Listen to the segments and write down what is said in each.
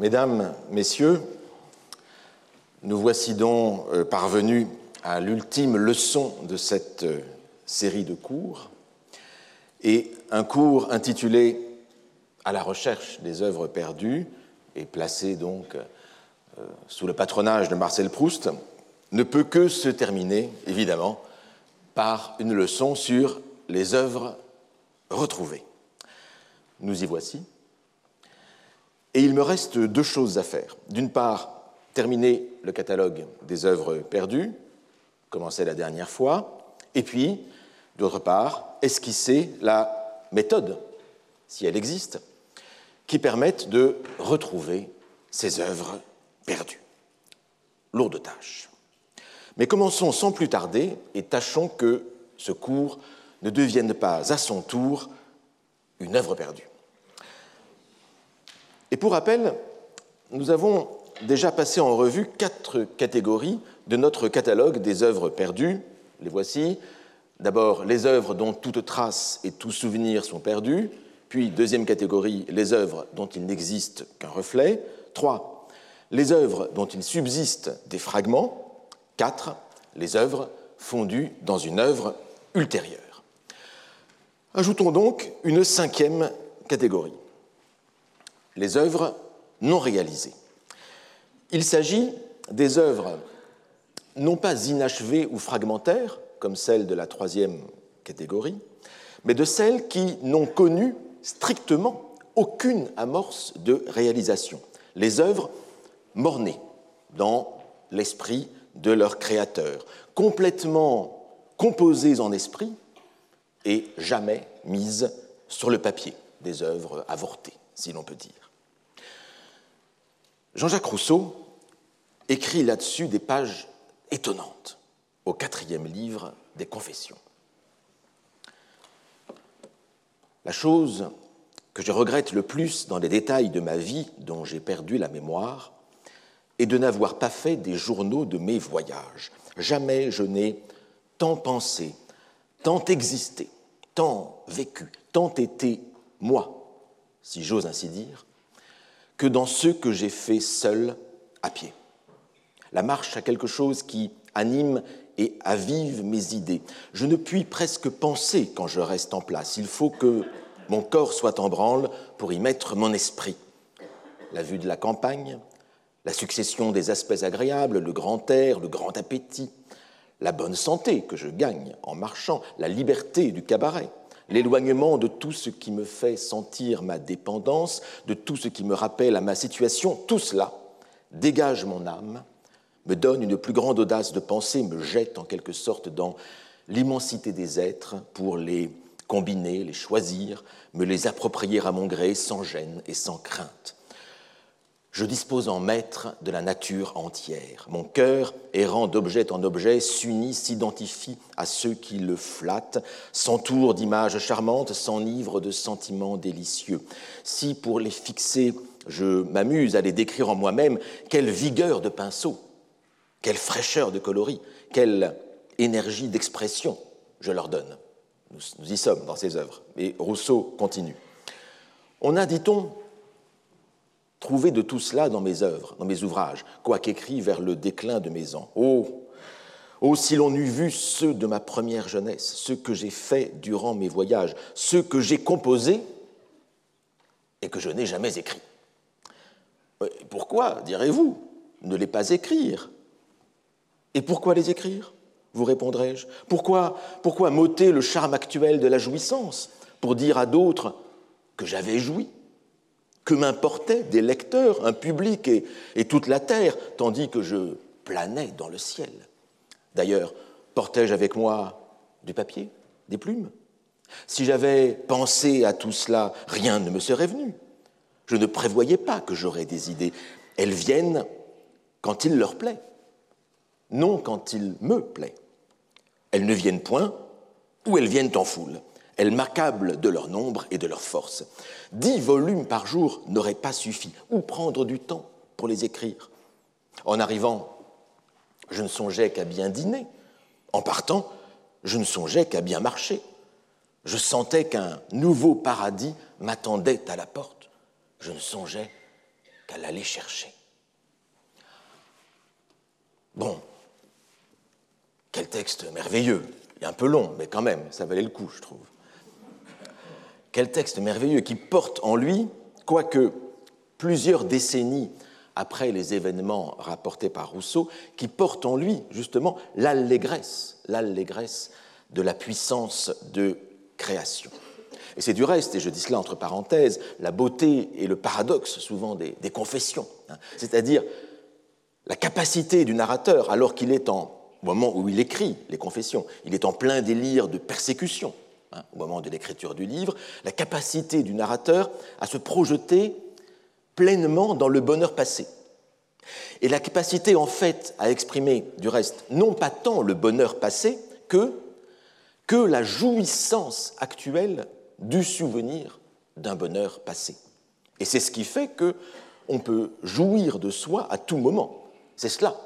Mesdames, Messieurs, nous voici donc euh, parvenus à l'ultime leçon de cette euh, série de cours, et un cours intitulé À la recherche des œuvres perdues, et placé donc euh, sous le patronage de Marcel Proust, ne peut que se terminer, évidemment, par une leçon sur les œuvres retrouvées. Nous y voici. Et il me reste deux choses à faire. D'une part, terminer le catalogue des œuvres perdues, commencé la dernière fois, et puis, d'autre part, esquisser la méthode, si elle existe, qui permette de retrouver ces œuvres perdues. Lourde tâche. Mais commençons sans plus tarder et tâchons que ce cours ne devienne pas à son tour une œuvre perdue. Et pour rappel, nous avons déjà passé en revue quatre catégories de notre catalogue des œuvres perdues. Les voici. D'abord, les œuvres dont toute trace et tout souvenir sont perdus. Puis, deuxième catégorie, les œuvres dont il n'existe qu'un reflet. Trois, les œuvres dont il subsiste des fragments. Quatre, les œuvres fondues dans une œuvre ultérieure. Ajoutons donc une cinquième catégorie les œuvres non réalisées. Il s'agit des œuvres non pas inachevées ou fragmentaires, comme celles de la troisième catégorie, mais de celles qui n'ont connu strictement aucune amorce de réalisation. Les œuvres mornées dans l'esprit de leur créateur, complètement composées en esprit et jamais mises sur le papier, des œuvres avortées, si l'on peut dire. Jean-Jacques Rousseau écrit là-dessus des pages étonnantes au quatrième livre des Confessions. La chose que je regrette le plus dans les détails de ma vie dont j'ai perdu la mémoire est de n'avoir pas fait des journaux de mes voyages. Jamais je n'ai tant pensé, tant existé, tant vécu, tant été moi, si j'ose ainsi dire, que dans ceux que j'ai faits seul à pied. La marche a quelque chose qui anime et avive mes idées. Je ne puis presque penser quand je reste en place. Il faut que mon corps soit en branle pour y mettre mon esprit. La vue de la campagne, la succession des aspects agréables, le grand air, le grand appétit, la bonne santé que je gagne en marchant, la liberté du cabaret, l'éloignement de tout ce qui me fait sentir ma dépendance, de tout ce qui me rappelle à ma situation, tout cela dégage mon âme, me donne une plus grande audace de penser, me jette en quelque sorte dans l'immensité des êtres pour les combiner, les choisir, me les approprier à mon gré sans gêne et sans crainte. Je dispose en maître de la nature entière. Mon cœur, errant d'objet en objet, s'unit, s'identifie à ceux qui le flattent, s'entoure d'images charmantes, s'enivre de sentiments délicieux. Si pour les fixer, je m'amuse à les décrire en moi-même, quelle vigueur de pinceau, quelle fraîcheur de coloris, quelle énergie d'expression je leur donne. Nous, nous y sommes dans ces œuvres. Et Rousseau continue. On a, dit-on, trouver de tout cela dans mes œuvres, dans mes ouvrages, quoiqu'écrits vers le déclin de mes ans. Oh, oh, si l'on eût vu ceux de ma première jeunesse, ceux que j'ai faits durant mes voyages, ceux que j'ai composés et que je n'ai jamais écrits. Pourquoi, direz-vous, ne les pas écrire? Et pourquoi les écrire? Vous répondrai-je. Pourquoi, pourquoi m'ôter le charme actuel de la jouissance pour dire à d'autres que j'avais joui? Que m'importaient des lecteurs, un public et, toute la terre, tandis que je planais dans le ciel D'ailleurs, portais-je avec moi du papier, des plumes? Si j'avais pensé à tout cela, rien ne me serait venu. Je ne prévoyais pas que j'aurais des idées. Elles viennent quand il leur plaît, non quand il me plaît. Elles ne viennent point ou elles viennent en foule. Elles m'accablent de leur nombre et de leur force. Dix volumes par jour n'auraient pas suffi, ou prendre du temps pour les écrire? En arrivant, je ne songeais qu'à bien dîner. En partant, je ne songeais qu'à bien marcher. Je sentais qu'un nouveau paradis m'attendait à la porte. Je ne songeais qu'à l'aller chercher. Bon, quel texte merveilleux. Il est un peu long, mais quand même, ça valait le coup, je trouve. Quel texte merveilleux qui porte en lui, quoique plusieurs décennies après les événements rapportés par Rousseau, qui porte en lui justement l'allégresse, l'allégresse de la puissance de création. Et c'est du reste, et je dis cela entre parenthèses, la beauté et le paradoxe souvent des, confessions, hein. c'est-à-dire la capacité du narrateur, alors qu'il est en, au moment où il écrit les confessions, il est en plein délire de persécution, hein, au moment de l'écriture du livre, la capacité du narrateur à se projeter pleinement dans le bonheur passé. Et la capacité en fait à exprimer du reste non pas tant le bonheur passé que, que la jouissance actuelle du souvenir d'un bonheur passé. Et c'est ce qui fait que on peut jouir de soi à tout moment. C'est cela,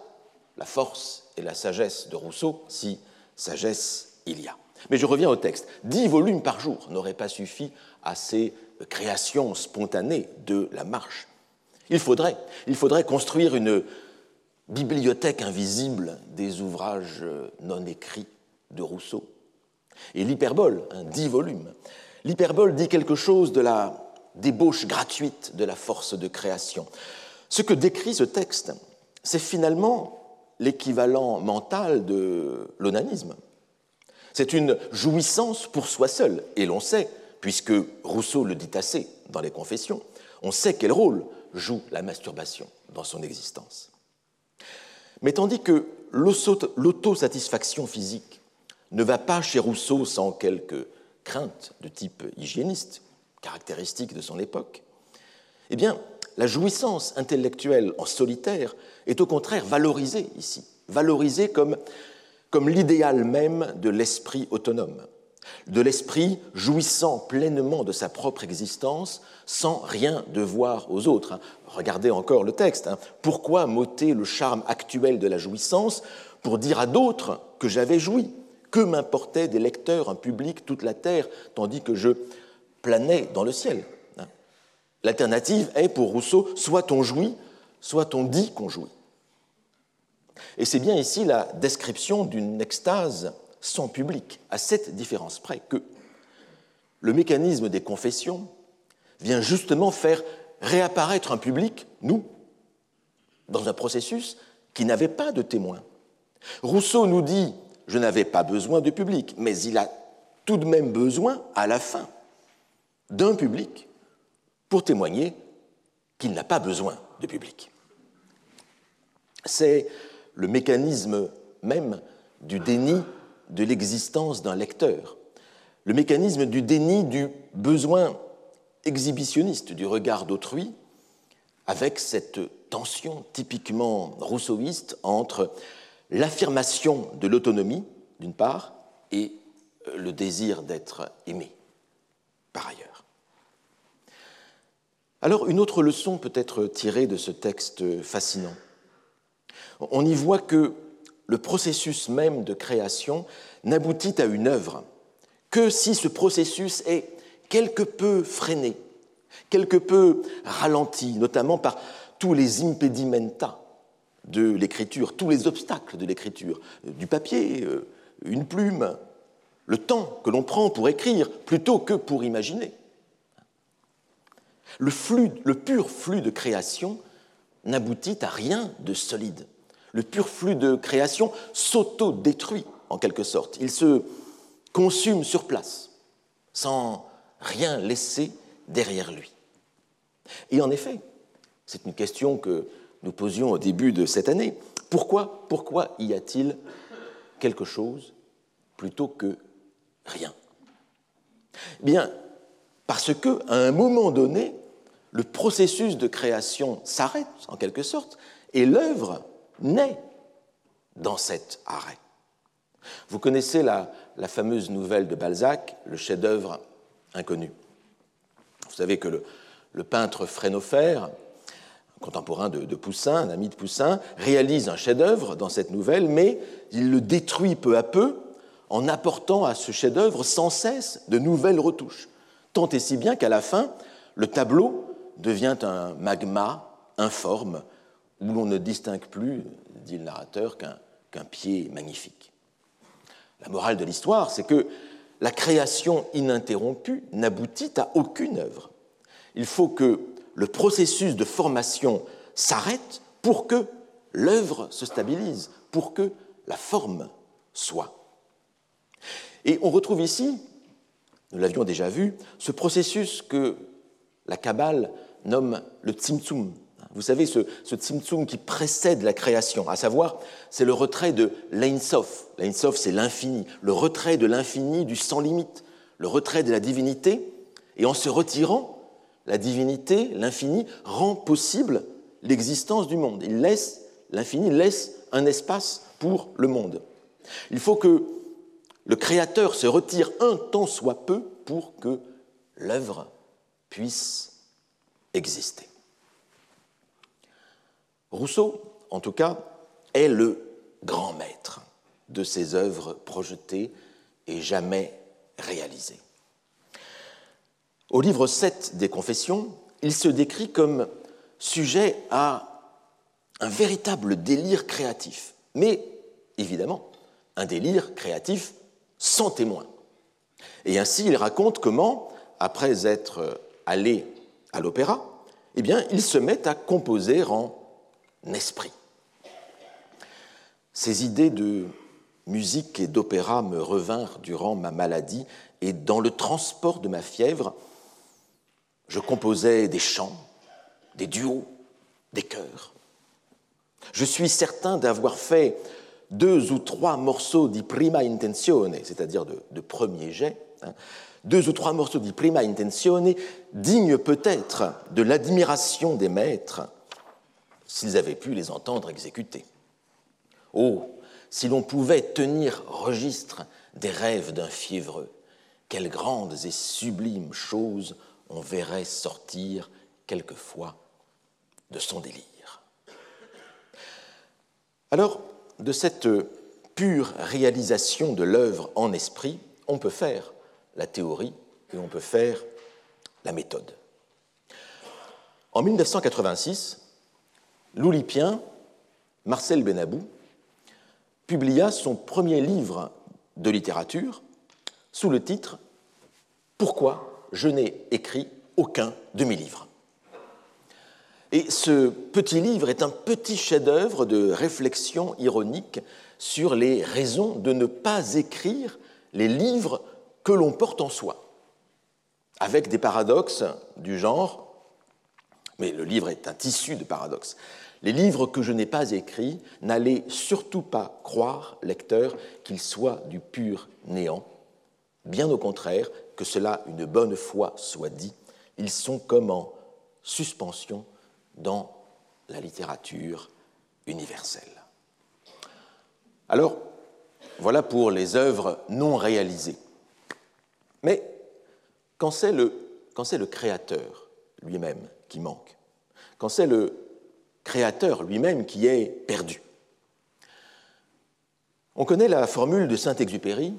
la force et la sagesse de Rousseau, si sagesse il y a. Mais je reviens au texte. Dix volumes par jour n'auraient pas suffi à ces création spontanée de la marche. Il faudrait, il faudrait construire une bibliothèque invisible des ouvrages non écrits de Rousseau. Et l'hyperbole, dix volumes, l'hyperbole dit quelque chose de la débauche gratuite de la force de création. Ce que décrit ce texte, c'est finalement l'équivalent mental de l'onanisme. C'est une jouissance pour soi seul, et l'on sait puisque Rousseau le dit assez dans les Confessions, on sait quel rôle joue la masturbation dans son existence. Mais tandis que l'autosatisfaction physique ne va pas chez Rousseau sans quelques craintes de type hygiéniste, caractéristiques de son époque, eh bien, la jouissance intellectuelle en solitaire est au contraire valorisée ici, valorisée comme, comme l'idéal même de l'esprit autonome de l'esprit jouissant pleinement de sa propre existence sans rien devoir aux autres. Hein. Regardez encore le texte. Hein. Pourquoi m'ôter le charme actuel de la jouissance pour dire à d'autres que j'avais joui Que m'importait des lecteurs, un public, toute la terre, tandis que je planais dans le ciel hein. L'alternative est pour Rousseau soit on jouit, soit on dit qu'on jouit. Et c'est bien ici la description d'une extase sans public, à cette différence près que le mécanisme des confessions vient justement faire réapparaître un public, nous, dans un processus qui n'avait pas de témoins. Rousseau nous dit, je n'avais pas besoin de public, mais il a tout de même besoin, à la fin, d'un public pour témoigner qu'il n'a pas besoin de public. C'est le mécanisme même du déni de l'existence d'un lecteur, le mécanisme du déni du besoin exhibitionniste du regard d'autrui, avec cette tension typiquement rousseauiste entre l'affirmation de l'autonomie, d'une part, et le désir d'être aimé, par ailleurs. Alors, une autre leçon peut être tirée de ce texte fascinant. On y voit que le processus même de création n'aboutit à une œuvre que si ce processus est quelque peu freiné, quelque peu ralenti, notamment par tous les impedimenta de l'écriture, tous les obstacles de l'écriture, du papier, euh, une plume, le temps que l'on prend pour écrire plutôt que pour imaginer. Le, le pur flux de création n'aboutit à rien de solide le pur flux de création s'auto-détruit en quelque sorte. Il se consume sur place, sans rien laisser derrière lui. Et en effet, c'est une question que nous posions au début de cette année. Pourquoi, pourquoi y a-t-il quelque chose plutôt que rien? Bien, parce que à un moment donné, le processus de création s'arrête en quelque sorte et l'œuvre naît dans cet arrêt. Vous connaissez la, fameuse nouvelle de Balzac, le chef-d'œuvre inconnu. Vous savez que le, peintre Frénofer, contemporain de, de, Poussin, un ami de Poussin, réalise un chef-d'œuvre dans cette nouvelle, mais il le détruit peu à peu en apportant à ce chef-d'œuvre sans cesse de nouvelles retouches. Tant et si bien qu'à la fin, le tableau devient un magma informe, où l'on ne distingue plus, dit le narrateur, qu'un pied magnifique. La morale de l'histoire, c'est que la création ininterrompue n'aboutit à aucune œuvre. Il faut que le processus de formation s'arrête pour que l'œuvre se stabilise, pour que la forme soit. Et on retrouve ici, nous l'avions déjà vu, ce processus que la Kabbale nomme le tzimtzum. Vous savez, ce, ce qui précède la création, à savoir, c'est le retrait de l'Einsof. L'Einsof, c'est l'infini, le retrait de l'infini, du sans limite, le retrait de la divinité. Et en se retirant, la divinité, l'infini, rend possible l'existence du monde. Il laisse, l'infini laisse un espace pour le monde. Il faut que le Créateur se retire un temps soit peu pour que l'œuvre puisse exister. Rousseau, en tout cas, est le grand maître de ces œuvres projetées et jamais réalisées. Au livre 7 des Confessions, il se décrit comme sujet à un véritable délire créatif, mais évidemment un délire créatif sans témoin. Et ainsi, il raconte comment, après être allé à l'opéra, eh il se met à composer en esprit. Ces idées de musique et d'opéra me revinrent durant ma maladie, et dans le transport de ma fièvre, je composais des chants, des duos, des chœurs. Je suis certain d'avoir fait deux ou trois morceaux di prima intenzione, c'est-à-dire de, premier jet, hein, deux ou trois morceaux di prima intenzione, dignes peut-être de l'admiration des maîtres, s'ils avaient pu les entendre exécuter. Oh, si l'on pouvait tenir registre des rêves d'un fiévreux, quelles grandes et sublimes choses on verrait sortir quelquefois de son délire. Alors, de cette pure réalisation de l'œuvre en esprit, on peut faire la théorie et on peut faire la méthode. En 1986, l'oulipien Marcel Benabou publia son premier livre de littérature sous le titre Pourquoi je n'ai écrit aucun de mes livres. Et ce petit livre est un petit chef-d'œuvre de réflexion ironique sur les raisons de ne pas écrire les livres que l'on porte en soi, avec des paradoxes du genre, mais le livre est un tissu de paradoxes. Les livres que je n'ai pas écrits, n'allez surtout pas croire, lecteur, qu'ils soient du pur néant. Bien au contraire, que cela une bonne fois soit dit, ils sont comme en suspension dans la littérature universelle. Alors, voilà pour les œuvres non réalisées. Mais quand c'est le, le, créateur lui-même qui manque, quand c'est le créateur lui-même qui est perdu, on connaît la formule de Saint-Exupéry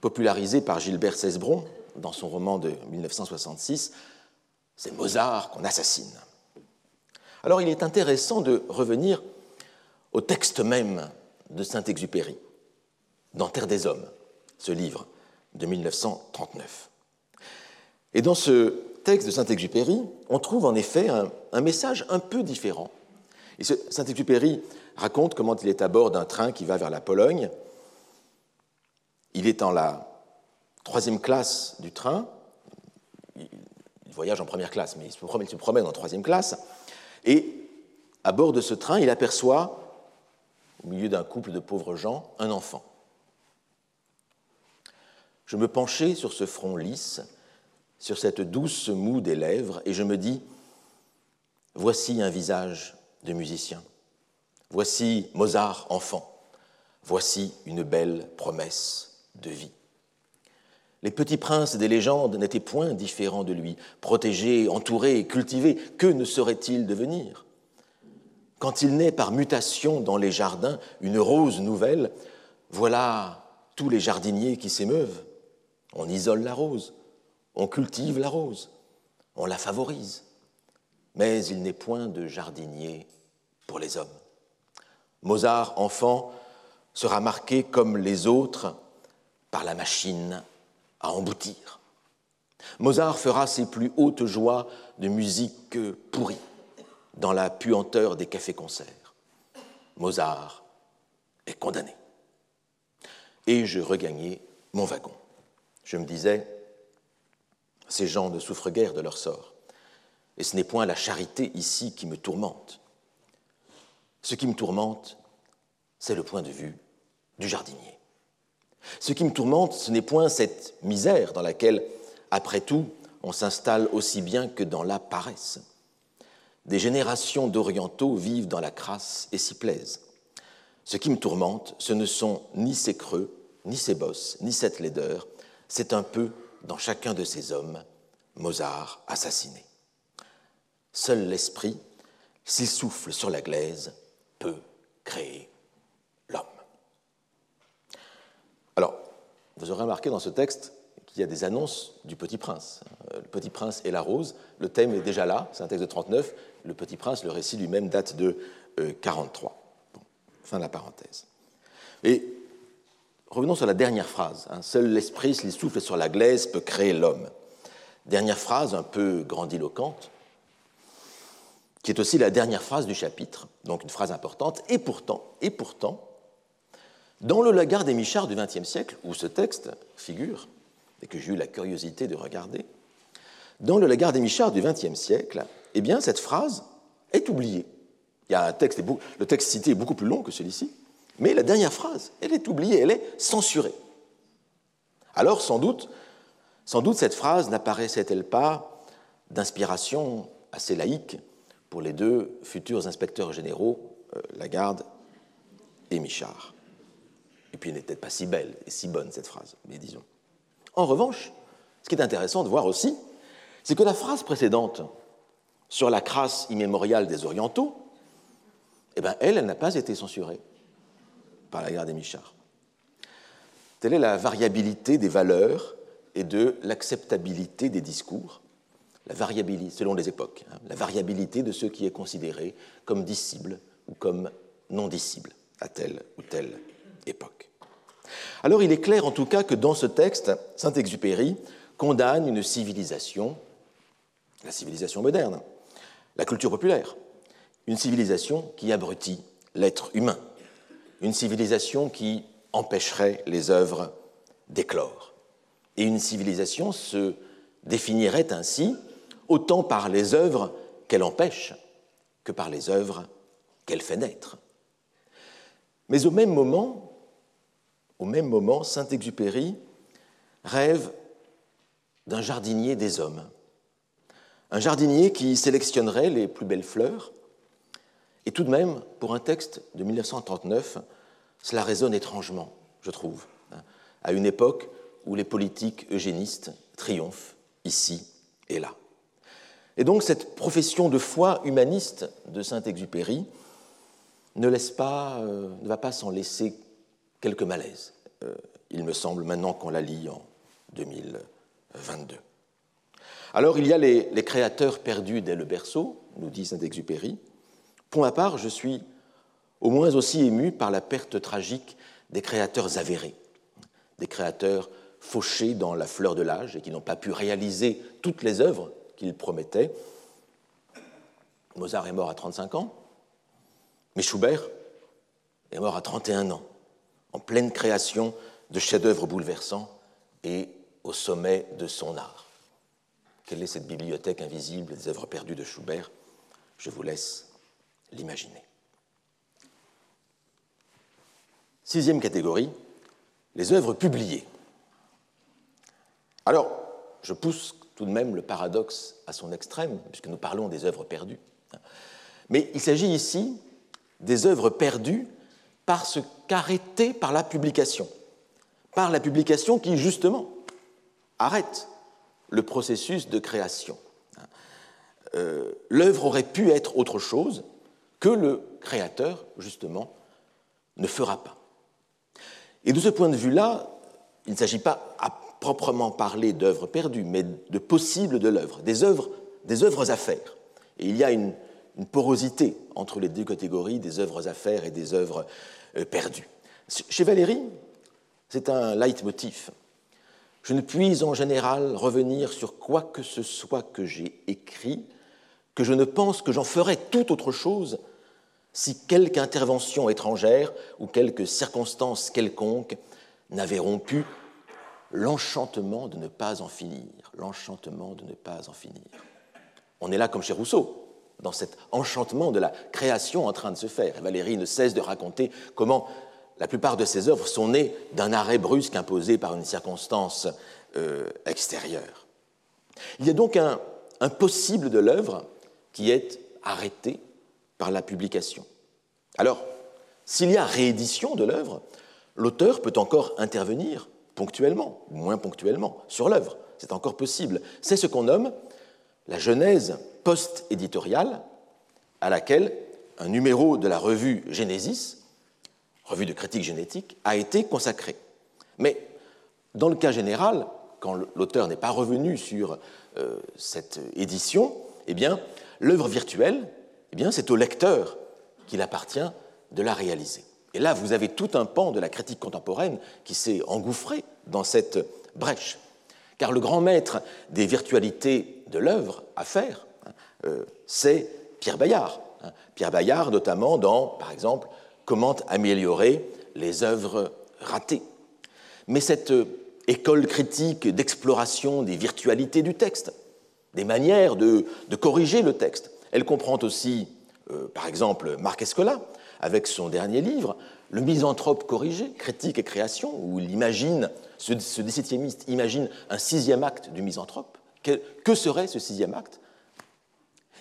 popularisé par Gilbert Cesbron dans son roman de 1966, c'est Mozart qu'on assassine. Alors il est intéressant de revenir au texte même de Saint-Exupéry, dans Terre des Hommes, ce livre de 1939. Et dans ce texte de Saint-Exupéry, on trouve en effet un, message un peu différent. Saint-Exupéry raconte comment il est à bord d'un train qui va vers la Pologne il est en la troisième classe du train. Il voyage en première classe, mais il se promène, en troisième classe. Et à bord de ce train, il aperçoit, au milieu d'un couple de pauvres gens, un enfant. Je me penchai sur ce front lisse, sur cette douce moue des lèvres, et je me dis, voici un visage de musicien, voici Mozart enfant, voici une belle promesse de vie. Les petits princes des légendes n'étaient point différents de lui, protégés, entourés, cultivés. Que ne saurait-il devenir? Quand il naît par mutation dans les jardins une rose nouvelle, voilà tous les jardiniers qui s'émeuvent. On isole la rose, on cultive la rose, on la favorise. mais il n'est point de jardinier pour les hommes. Mozart, enfant, sera marqué comme les autres par la machine à emboutir. Mozart fera ses plus hautes joies de musique pourrie dans la puanteur des cafés-concerts. Mozart est condamné. Et je regagnai mon wagon. Je me disais, ces gens ne souffrent guère de leur sort. Et ce n'est point la charité ici qui me tourmente. Ce qui me tourmente, c'est le point de vue du jardinier. Ce qui me tourmente, ce n'est point cette misère dans laquelle, après tout, on s'installe aussi bien que dans la paresse. Des générations d'orientaux vivent dans la crasse et s'y plaisent. Ce qui me tourmente, ce ne sont ni ces creux, ni ces bosses, ni cette laideur, c'est un peu dans chacun de ces hommes, Mozart assassiné. Seul l'esprit, s'il souffle sur la glaise, peut créer l'homme. Alors, vous aurez remarqué dans ce texte qu'il y a des annonces du Petit Prince. Euh, le Petit Prince et la rose, le thème est déjà là, c'est un texte de 39. Le Petit Prince, le récit lui-même date de 43. Euh, fin de la parenthèse. Revenons sur la dernière phrase. Hein. Seul l'esprit, s'il souffle sur la glaise, peut créer l'homme. Dernière phrase un peu grandiloquente qui est aussi la dernière phrase du chapitre, donc une phrase importante, et pourtant, et pourtant, dans le Lagarde des Michards du XXe siècle, où ce texte figure, et que j'ai eu la curiosité de regarder, dans le Lagarde des Michards du XXe siècle, eh bien, cette phrase est oubliée. Le texte cité est beaucoup plus long que celui-ci, mais la dernière phrase, elle est oubliée, elle est censurée. Alors, sans doute, sans doute cette phrase n'apparaissait-elle pas d'inspiration assez laïque pour les deux futurs inspecteurs généraux, euh, Lagarde et Michard. Et puis elle n'est peut-être pas si belle et si bonne cette phrase, mais disons. En revanche, ce qui est intéressant de voir aussi, c'est que la phrase précédente sur la crasse immémoriale des Orientaux, eh bien, elle, elle n'a pas été censurée par Lagarde et Michard. Telle est la variabilité des valeurs et de l'acceptabilité des discours la variabilité, selon les époques, hein, la variabilité de ce qui est considéré comme disciple ou comme non disciple à telle ou telle époque. Alors il est clair en tout cas que dans ce texte, Saint-Exupéry condamne une civilisation, la civilisation moderne, la culture populaire, une civilisation qui abrutit l'être humain, une civilisation qui empêcherait les œuvres d'éclore. Et une civilisation se définirait ainsi autant par les œuvres qu'elle empêche que par les œuvres qu'elle fait naître. Mais au même moment, au même moment, Saint-Exupéry rêve d'un jardinier des hommes, un jardinier qui sélectionnerait les plus belles fleurs. Et tout de même, pour un texte de 1939, cela résonne étrangement, je trouve, hein, à une époque où les politiques eugénistes triomphent ici et là. Et donc cette profession de foi humaniste de Saint-Exupéry ne, laisse pas, euh, ne va pas s'en laisser quelques malaises, euh, il me semble, maintenant qu'on la lit en 2022. Alors il y a les, les créateurs perdus dès le berceau, nous dit Saint-Exupéry. Pour ma part, je suis au moins aussi ému par la perte tragique des créateurs avérés, des créateurs fauchés dans la fleur de l'âge et qui n'ont pas pu réaliser toutes les œuvres qu'il promettait. Mozart est mort à 35 ans, mais Schubert est mort à 31 ans, en pleine création de chefs-d'œuvre bouleversants et au sommet de son art. Quelle est cette bibliothèque invisible des œuvres perdues de Schubert? Je vous laisse l'imaginer. Sixième catégorie, les œuvres publiées. Alors, je pousse tout de même le paradoxe à son extrême, puisque nous parlons des œuvres perdues. Mais il s'agit ici des œuvres perdues parce qu'arrêtées par la publication, par la publication qui, justement, arrête le processus de création. Euh, l'œuvre aurait pu être autre chose que le créateur, justement, ne fera pas. Et de ce point de vue-là, il ne s'agit pas proprement parler d'œuvres perdues, mais de possibles de l'œuvre, des œuvres, des œuvres à faire, Et il y a une, porosité entre les deux catégories des œuvres à faire et des œuvres euh, perdues. Chez Valérie, c'est un leitmotiv. Je ne puis en général revenir sur quoi que ce soit que j'ai écrit, que je ne pense que j'en ferais tout autre chose si quelque intervention étrangère ou quelque circonstance quelconque n'avait rompu l'enchantement de ne pas en finir, l'enchantement de ne pas en finir. On est là comme chez Rousseau, dans cet enchantement de la création en train de se faire. Valérie ne cesse de raconter comment la plupart de ses œuvres sont nées d'un arrêt brusque imposé par une circonstance euh, extérieure. Il y a donc un possible de l'œuvre qui est arrêté par la publication. Alors, s'il y a réédition de l'œuvre, l'auteur peut encore intervenir ponctuellement, ou moins ponctuellement, sur l'œuvre. C'est encore possible. C'est ce qu'on nomme la genèse post-éditoriale, à laquelle un numéro de la revue Genesis, revue de critique génétique, a été consacré. Mais dans le cas général, quand l'auteur n'est pas revenu sur euh, cette édition, eh bien, l'œuvre virtuelle, eh c'est au lecteur qu'il appartient de la réaliser. Et là, vous avez tout un pan de la critique contemporaine qui s'est engouffré dans cette brèche. Car le grand maître des virtualités de l'œuvre à faire, hein, euh, c'est Pierre Bayard. Hein. Pierre Bayard, notamment dans, par exemple, Comment améliorer les œuvres ratées. Mais cette euh, école critique d'exploration des virtualités du texte, des manières de, corriger le texte, elle comprend aussi, euh, par exemple, Marc Escola, avec son dernier livre, Le misanthrope corrigé, critique et création, où il imagine, ce, ce 17 imagine un sixième acte du misanthrope. Que, serait ce sixième acte?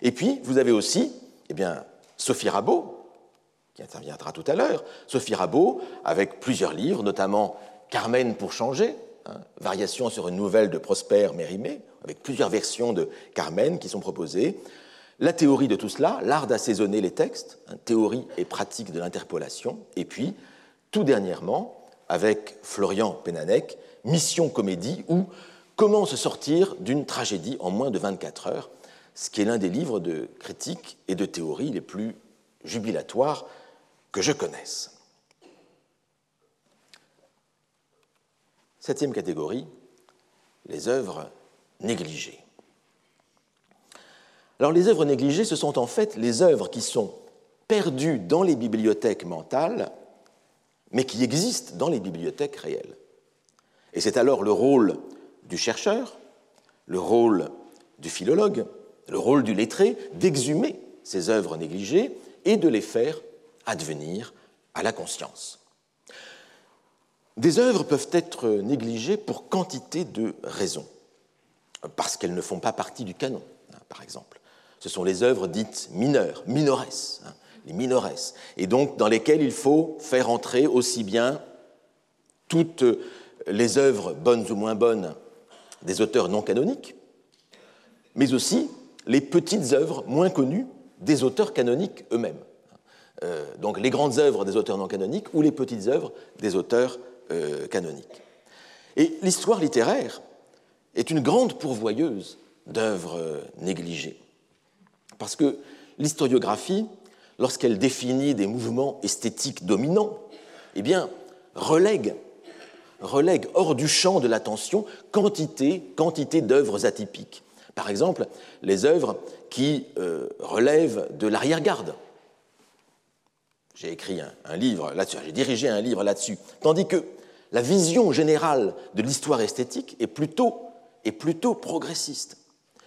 Et puis, vous avez aussi eh bien, Sophie Rabot, qui interviendra tout à l'heure, Sophie Rabot, avec plusieurs livres, notamment Carmen pour changer, hein, variation sur une nouvelle de Prosper Mérimée, avec plusieurs versions de Carmen qui sont proposées, la théorie de tout cela, l'art d'assaisonner les textes, hein, théorie et pratique de l'interpolation, et puis, tout dernièrement, avec Florian Pénanec, Mission Comédie, ou Comment se sortir d'une tragédie en moins de 24 heures, ce qui est l'un des livres de critique et de théorie les plus jubilatoires que je connaisse. Septième catégorie, les œuvres négligées. Alors les œuvres négligées, ce sont en fait les œuvres qui sont perdues dans les bibliothèques mentales, mais qui existent dans les bibliothèques réelles. Et c'est alors le rôle du chercheur, le rôle du philologue, le rôle du lettré d'exhumer ces œuvres négligées et de les faire advenir à la conscience. Des œuvres peuvent être négligées pour quantité de raisons, parce qu'elles ne font pas partie du canon, hein, par exemple. Ce sont les œuvres dites mineures, minores, hein, les minores, et donc dans lesquelles il faut faire entrer aussi bien toutes les œuvres bonnes ou moins bonnes des auteurs non canoniques, mais aussi les petites œuvres moins connues des auteurs canoniques eux-mêmes. Euh, donc les grandes œuvres des auteurs non canoniques ou les petites œuvres des auteurs euh, canoniques. Et l'histoire littéraire est une grande pourvoyeuse d'œuvres négligées. Parce que l'historiographie, lorsqu'elle définit des mouvements esthétiques dominants, eh bien, relègue, relègue hors du champ de l'attention quantité, quantité d'œuvres atypiques. Par exemple, les œuvres qui euh, relèvent de l'arrière-garde. J'ai écrit un, livre là-dessus, j'ai dirigé un livre là-dessus. Tandis que la vision générale de l'histoire esthétique est plutôt, est plutôt progressiste.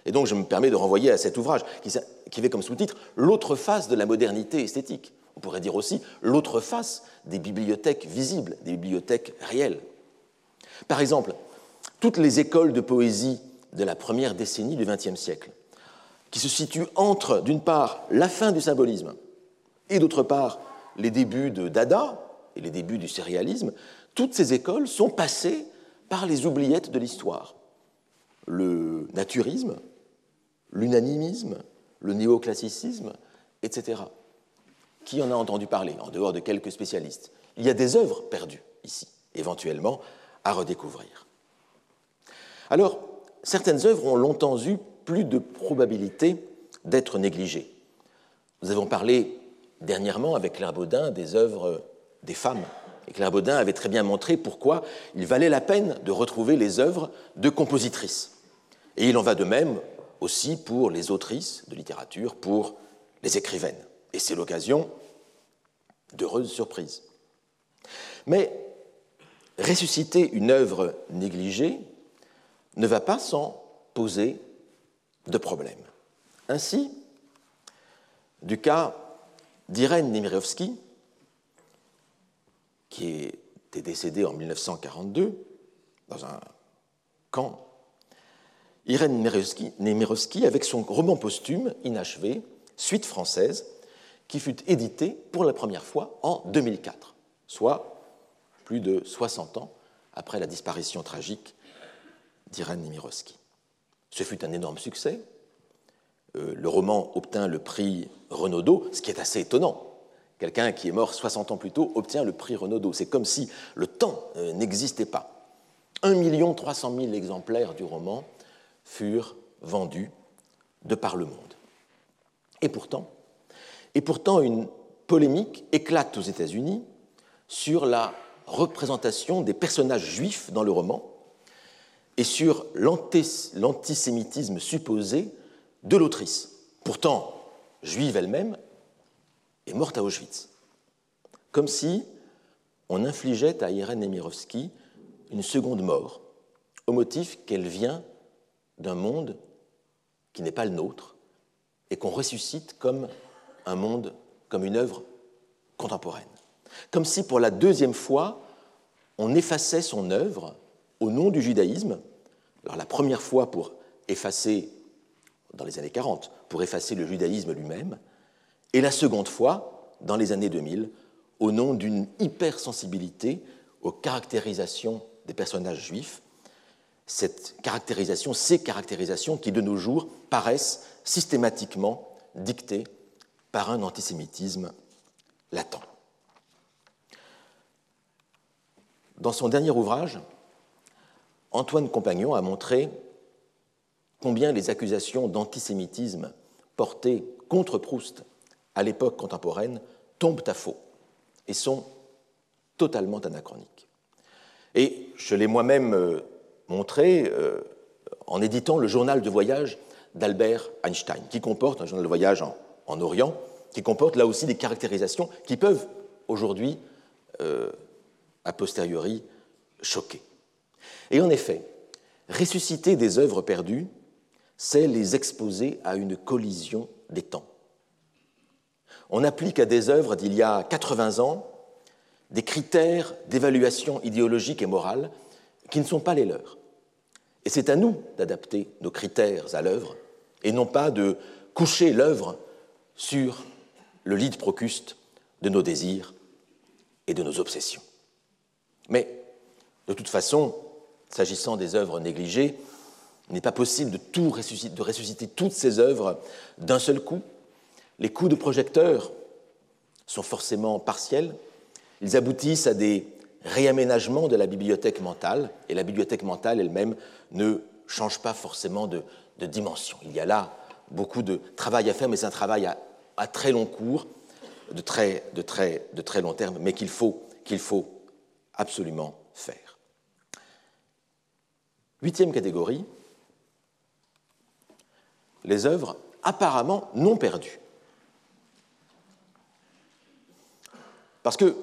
Et donc je me permets de renvoyer à cet ouvrage qui, qui avait comme sous-titre L'autre face de la modernité esthétique. On pourrait dire aussi l'autre face des bibliothèques visibles, des bibliothèques réelles. Par exemple, toutes les écoles de poésie de la première décennie du XXe siècle, qui se situent entre, d'une part, la fin du symbolisme et d'autre part, les débuts de Dada et les débuts du surréalisme, toutes ces écoles sont passées par les oubliettes de l'histoire. Le naturisme, l'unanimisme, le néoclassicisme, etc. Qui en a entendu parler, en dehors de quelques spécialistes? Il y a des œuvres perdues ici, éventuellement à redécouvrir. Alors, certaines œuvres ont longtemps eu plus de probabilité d'être négligé. Nous avons parlé dernièrement avec Claire Baudin des œuvres des femmes. Et Claire Baudin avait très bien montré pourquoi il valait la peine de retrouver les œuvres de compositrices. Et il en va de même aussi pour les autrices de littérature, pour les écrivaines. Et c'est l'occasion d'heureuses surprises. Mais ressusciter une œuvre négligée ne va pas sans poser de problèmes. Ainsi, du cas d'Irène Nemirovsky, qui était décédée en 1942 dans un camp, Irène Nemirovsky, avec son roman posthume inachevé, Suite française, qui fut édité pour la première fois en 2004, soit plus de 60 ans après la disparition tragique d'Irène Nemirovsky. Ce fut un énorme succès. Euh, le roman obtint le prix Renaudot, ce qui est assez étonnant. Quelqu'un qui est mort 60 ans plus tôt obtient le prix Renaudot. C'est comme si le temps euh, n'existait pas. 1 300 000 exemplaires du roman furent vendus de par le monde. Et pourtant, une polémique éclate aux États-Unis sur la représentation des personnages juifs dans le roman et sur l'antisémitisme supposé de l'autrice, pourtant juive elle-même, est morte à Auschwitz. Comme si on infligeait à Irène Nemirovsky une seconde mort, au motif qu'elle vient d'un monde qui n'est pas le nôtre et qu'on ressuscite comme un monde, comme une œuvre contemporaine. Comme si pour la deuxième fois, on effaçait son œuvre au nom du judaïsme. Alors la première fois pour effacer, dans les années 40, pour effacer le judaïsme lui-même, et la seconde fois, dans les années 2000, au nom d'une hypersensibilité aux caractérisations des personnages juifs, cette caractérisation, ces caractérisations qui de nos jours paraissent systématiquement dictées par un antisémitisme latent. Dans son dernier ouvrage, Antoine Compagnon a montré combien les accusations d'antisémitisme portées contre Proust à l'époque contemporaine tombent à faux et sont totalement anachroniques. Et je l'ai moi-même euh, montré euh, en éditant le journal de voyage d'Albert Einstein, qui comporte un journal de voyage en, Orient, qui comporte là aussi des caractérisations qui peuvent aujourd'hui, euh, a posteriori, choquer. Et en effet, ressusciter des œuvres perdues, c'est les exposer à une collision des temps. On applique à des œuvres d'il y a 80 ans des critères d'évaluation idéologique et morale qui ne sont pas les leurs. Et c'est à nous d'adapter nos critères à l'œuvre et non pas de coucher l'œuvre sur le lit de Procuste de nos désirs et de nos obsessions. Mais, de toute façon, s'agissant des œuvres négligées, il n'est pas possible de, de ressusciter toutes ces œuvres d'un seul coup. Les coups de projecteur sont forcément partiels. Ils aboutissent à des réaménagements de la bibliothèque mentale, et la bibliothèque mentale elle-même ne change pas forcément de, dimension. Il y a là beaucoup de travail à faire, mais c'est un travail à, très long cours, de très long terme, mais qu'il faut, qu'il faut absolument faire. Huitième catégorie, les œuvres apparemment non perdues. Parce que,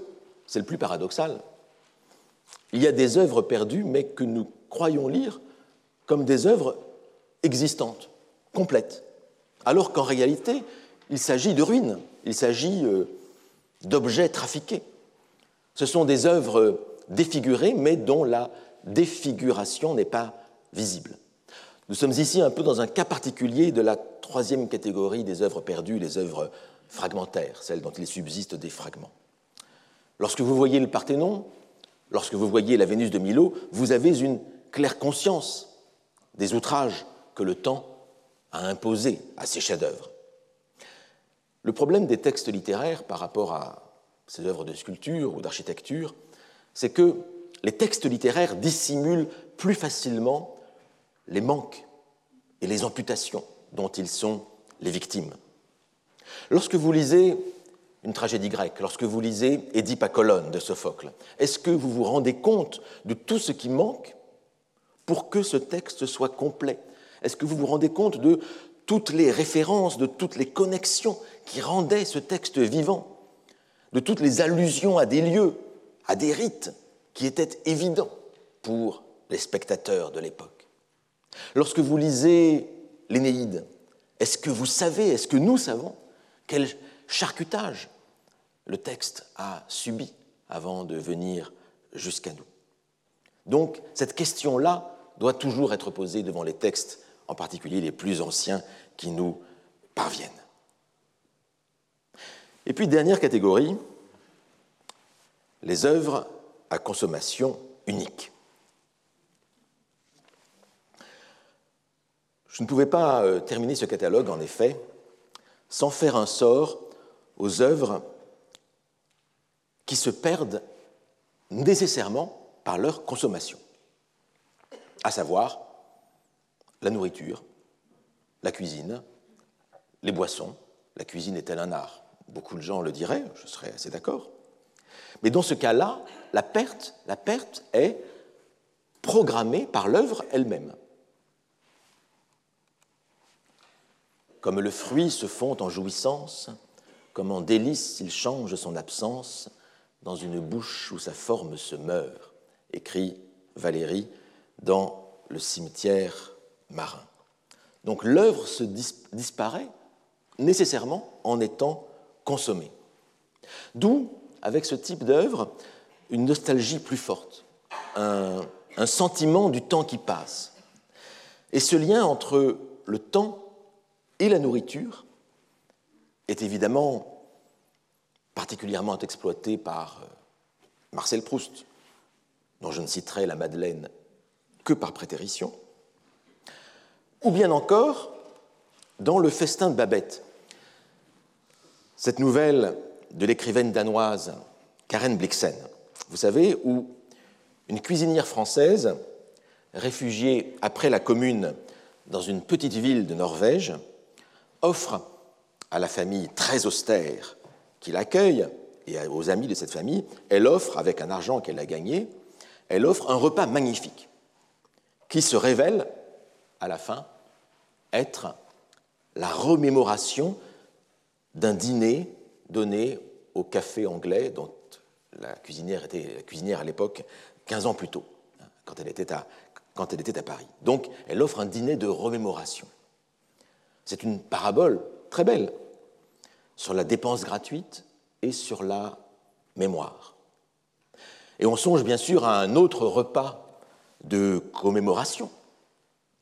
c'est le plus paradoxal, il y a des œuvres perdues, mais que nous croyons lire comme des œuvres existantes, complètes, alors qu'en réalité, il s'agit de ruines, il s'agit euh, d'objets trafiqués. Ce sont des œuvres défigurées, mais dont la défiguration n'est pas visible. Nous sommes ici un peu dans un cas particulier de la troisième catégorie des œuvres perdues, les œuvres fragmentaires, celles dont il subsiste des fragments. Lorsque vous voyez le Parthénon, lorsque vous voyez la Vénus de Milo, vous avez une claire conscience des outrages que le temps a imposés à ces chefs-d'œuvre. Le problème des textes littéraires par rapport à ces œuvres de sculpture ou d'architecture, c'est que les textes littéraires dissimulent plus facilement les manques et les amputations dont ils sont les victimes. Lorsque vous lisez une tragédie grecque, lorsque vous lisez Édipe à colonne de Sophocle, est-ce que vous vous rendez compte de tout ce qui manque pour que ce texte soit complet? Est-ce que vous vous rendez compte de toutes les références, de toutes les connexions qui rendaient ce texte vivant, de toutes les allusions à des lieux, à des rites qui étaient évidents pour les spectateurs de l'époque? Lorsque vous lisez l'Énéide, est-ce que vous savez, est-ce que nous savons quel charcutage le texte a subi avant de venir jusqu'à nous Donc cette question-là doit toujours être posée devant les textes, en particulier les plus anciens qui nous parviennent. Et puis dernière catégorie, les œuvres à consommation unique. Je ne pouvais pas euh, terminer ce catalogue, en effet, sans faire un sort aux œuvres qui se perdent nécessairement par leur consommation, à savoir la nourriture, la cuisine, les boissons. La cuisine est-elle un art? Beaucoup de gens le diraient, je serais assez d'accord. Mais dans ce cas-là, la perte, la perte est programmée par l'œuvre elle-même. Comme le fruit se fond en jouissance, comme en délice il change son absence dans une bouche où sa forme se meurt, écrit Valérie dans le cimetière marin. Donc l'œuvre se disparaît nécessairement en étant consommée. D'où, avec ce type d'œuvre, une nostalgie plus forte, un, un sentiment du temps qui passe. Et ce lien entre le temps et la nourriture est évidemment particulièrement exploité par euh, Marcel Proust, dont je ne citerai la Madeleine que par prétérition, ou bien encore dans Le Festin de Babette, cette nouvelle de l'écrivaine danoise Karen Blixen, vous savez, où une cuisinière française, réfugiée après la Commune dans une petite ville de Norvège, offre à la famille très austère qui et aux amis de cette famille, elle offre, avec un argent qu'elle a gagné, elle offre un repas magnifique qui se révèle à la fin être la remémoration d'un dîner donné au café anglais dont la cuisinière était la cuisinière à l'époque 15 ans plus tôt, quand elle, était à, quand elle était à Paris. Donc elle offre un dîner de remémoration. C'est une parabole très belle sur la dépense gratuite et sur la mémoire. Et on songe bien sûr à un autre repas de commémoration,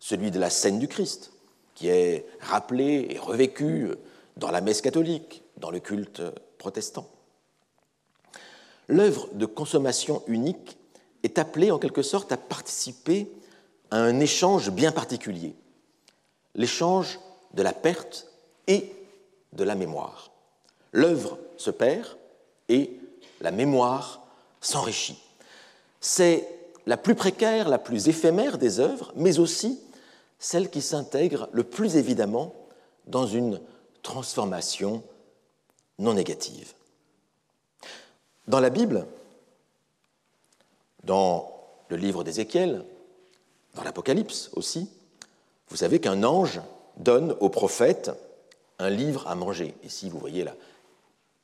celui de la scène du Christ, qui est rappelé et revécu dans la messe catholique, dans le culte protestant. L'œuvre de consommation unique est appelée en quelque sorte à participer à un échange bien particulier, l'échange de la perte et de la mémoire. L'œuvre se perd et la mémoire s'enrichit. C'est la plus précaire, la plus éphémère des œuvres, mais aussi celle qui s'intègre le plus évidemment dans une transformation non négative. Dans la Bible, dans le livre d'Ézéchiel, dans l'Apocalypse aussi, vous savez qu'un ange donne au prophète un livre à manger. Ici, vous voyez la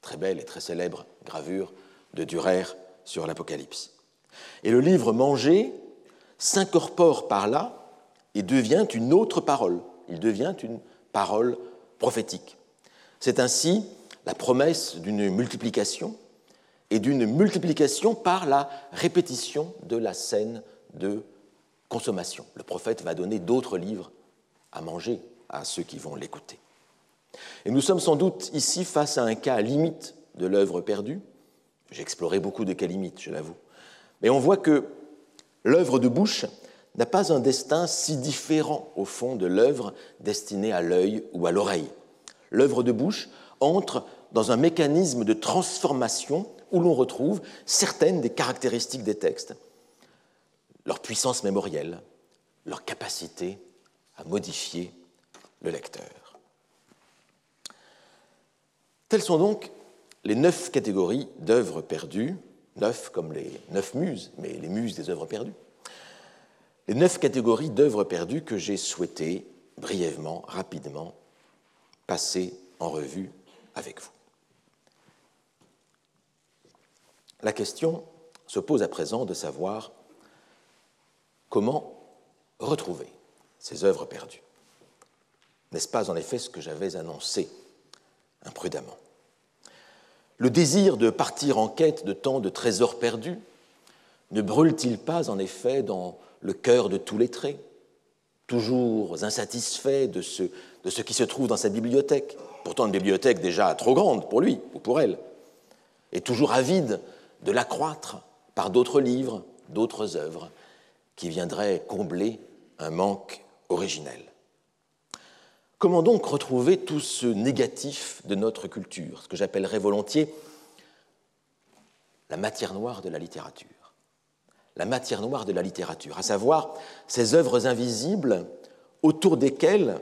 très belle et très célèbre gravure de Durer sur l'Apocalypse. Et le livre mangé s'incorpore par là et devient une autre parole. Il devient une parole prophétique. C'est ainsi la promesse d'une multiplication et d'une multiplication par la répétition de la scène de consommation. Le prophète va donner d'autres livres à manger à ceux qui vont l'écouter. Et nous sommes sans doute ici face à un cas limite de l'œuvre perdue. J'ai exploré beaucoup de cas limites, je l'avoue. Mais on voit que l'œuvre de bouche n'a pas un destin si différent au fond de l'œuvre destinée à l'œil ou à l'oreille. L'œuvre de bouche entre dans un mécanisme de transformation où l'on retrouve certaines des caractéristiques des textes, leur puissance mémorielle, leur capacité à modifier le lecteur. Telles sont donc les neuf catégories d'œuvres perdues, neuf comme les neuf muses, mais les muses des œuvres perdues, les neuf catégories d'œuvres perdues que j'ai souhaité brièvement, rapidement, passer en revue avec vous. La question se pose à présent de savoir comment retrouver ces œuvres perdues. N'est-ce pas en effet ce que j'avais annoncé imprudemment Le désir de partir en quête de tant de trésors perdus ne brûle-t-il pas en effet dans le cœur de tous les traits, toujours insatisfait de ce, de ce qui se trouve dans sa bibliothèque, pourtant une bibliothèque déjà trop grande pour lui ou pour elle, et toujours avide de l'accroître par d'autres livres, d'autres œuvres, qui viendraient combler un manque originel. Comment donc retrouver tout ce négatif de notre culture, ce que j'appellerais volontiers la matière noire de la littérature? La matière noire de la littérature, à savoir ces œuvres invisibles autour desquelles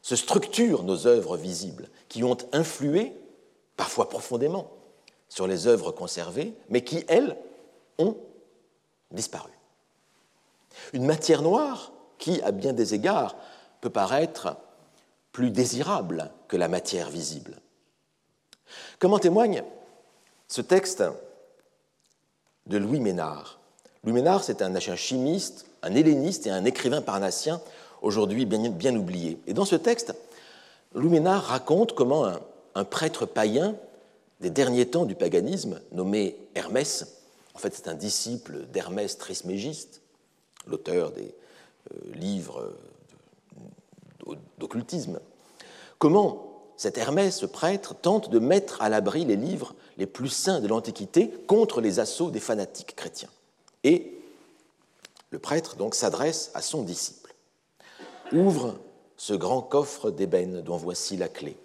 se structurent nos œuvres visibles, qui ont influé, parfois profondément, sur les œuvres conservées, mais qui, elles, ont disparu. Une matière noire qui, à bien des égards, peut paraître plus désirable que la matière visible. Comme en témoigne ce texte de Louis Ménard. Louis Ménard, c'est un, chimiste, un helléniste et un écrivain parnassien, aujourd'hui bien, oublié. Et dans ce texte, Louis Ménard raconte comment un, un prêtre païen des derniers temps du paganisme, nommé Hermès, en fait c'est un disciple d'Hermès Trismégiste, l'auteur des euh, livres d'occultisme, comment cet Hermès, ce prêtre, tente de mettre à l'abri les livres les plus saints de l'Antiquité contre les assauts des fanatiques chrétiens? Et le prêtre donc s'adresse à son disciple. Ouvre ce grand coffre d'ébène dont voici la clé.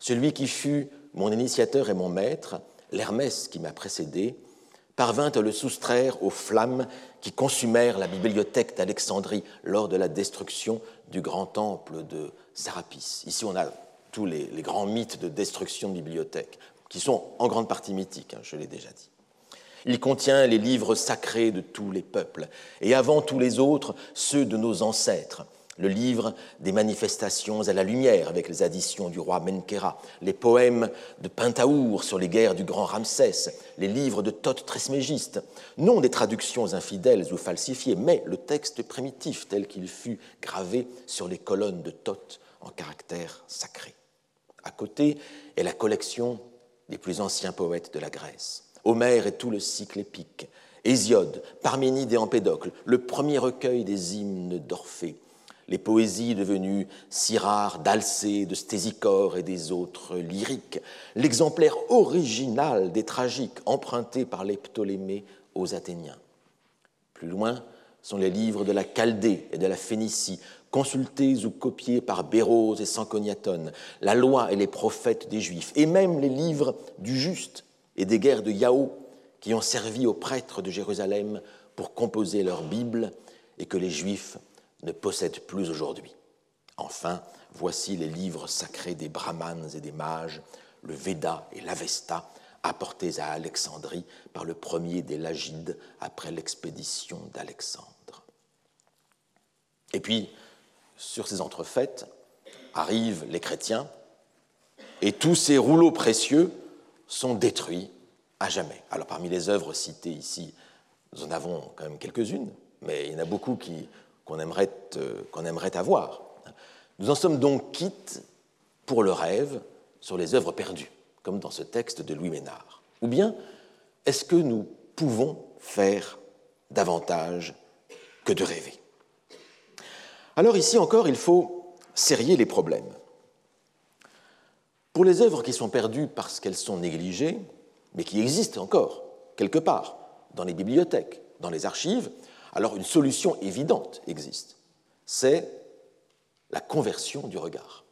Celui qui fut mon initiateur et mon maître, l'Hermès qui m'a précédé, parvint à le soustraire aux flammes qui consumèrent la bibliothèque d'Alexandrie lors de la destruction du grand temple de Sarapis. Ici, on a tous les, grands mythes de destruction de bibliothèques, qui sont en grande partie mythiques, hein, je l'ai déjà dit. Il contient les livres sacrés de tous les peuples, et avant tous les autres, ceux de nos ancêtres, le livre des manifestations à la lumière avec les additions du roi Menkera, les poèmes de Pentaour sur les guerres du grand Ramsès, les livres de Thoth Trismégiste, non des traductions infidèles ou falsifiées, mais le texte primitif tel qu'il fut gravé sur les colonnes de Thoth en caractère sacré. À côté est la collection des plus anciens poètes de la Grèce, Homère et tout le cycle épique, Hésiode, Parménide et Empédocle, le premier recueil des hymnes d'Orphée, les poésies devenues si rares d'Alcée, de Stésichore et des autres lyriques, l'exemplaire original des tragiques empruntés par les Ptolémées aux Athéniens. Plus loin sont les livres de la Chaldée et de la Phénicie, consultés ou copiés par Bérose et Sanconiaton, la loi et les prophètes des Juifs, et même les livres du Juste et des guerres de Yahoo qui ont servi aux prêtres de Jérusalem pour composer leur Bible et que les Juifs ne possède plus aujourd'hui. Enfin, voici les livres sacrés des brahmanes et des mages, le Veda et l'Avesta, apportés à Alexandrie par le premier des Lagides après l'expédition d'Alexandre. Et puis, sur ces entrefaites, arrivent les chrétiens, et tous ces rouleaux précieux sont détruits à jamais. Alors parmi les œuvres citées ici, nous en avons quand même quelques-unes, mais il y en a beaucoup qui qu'on aimerait, aimerait avoir. Nous en sommes donc quittes pour le rêve sur les œuvres perdues, comme dans ce texte de Louis Ménard. Ou bien est-ce que nous pouvons faire davantage que de rêver? Alors ici encore, il faut serrer les problèmes. Pour les œuvres qui sont perdues parce qu'elles sont négligées, mais qui existent encore quelque part dans les bibliothèques, dans les archives, alors une solution évidente existe. C'est la conversion du regard.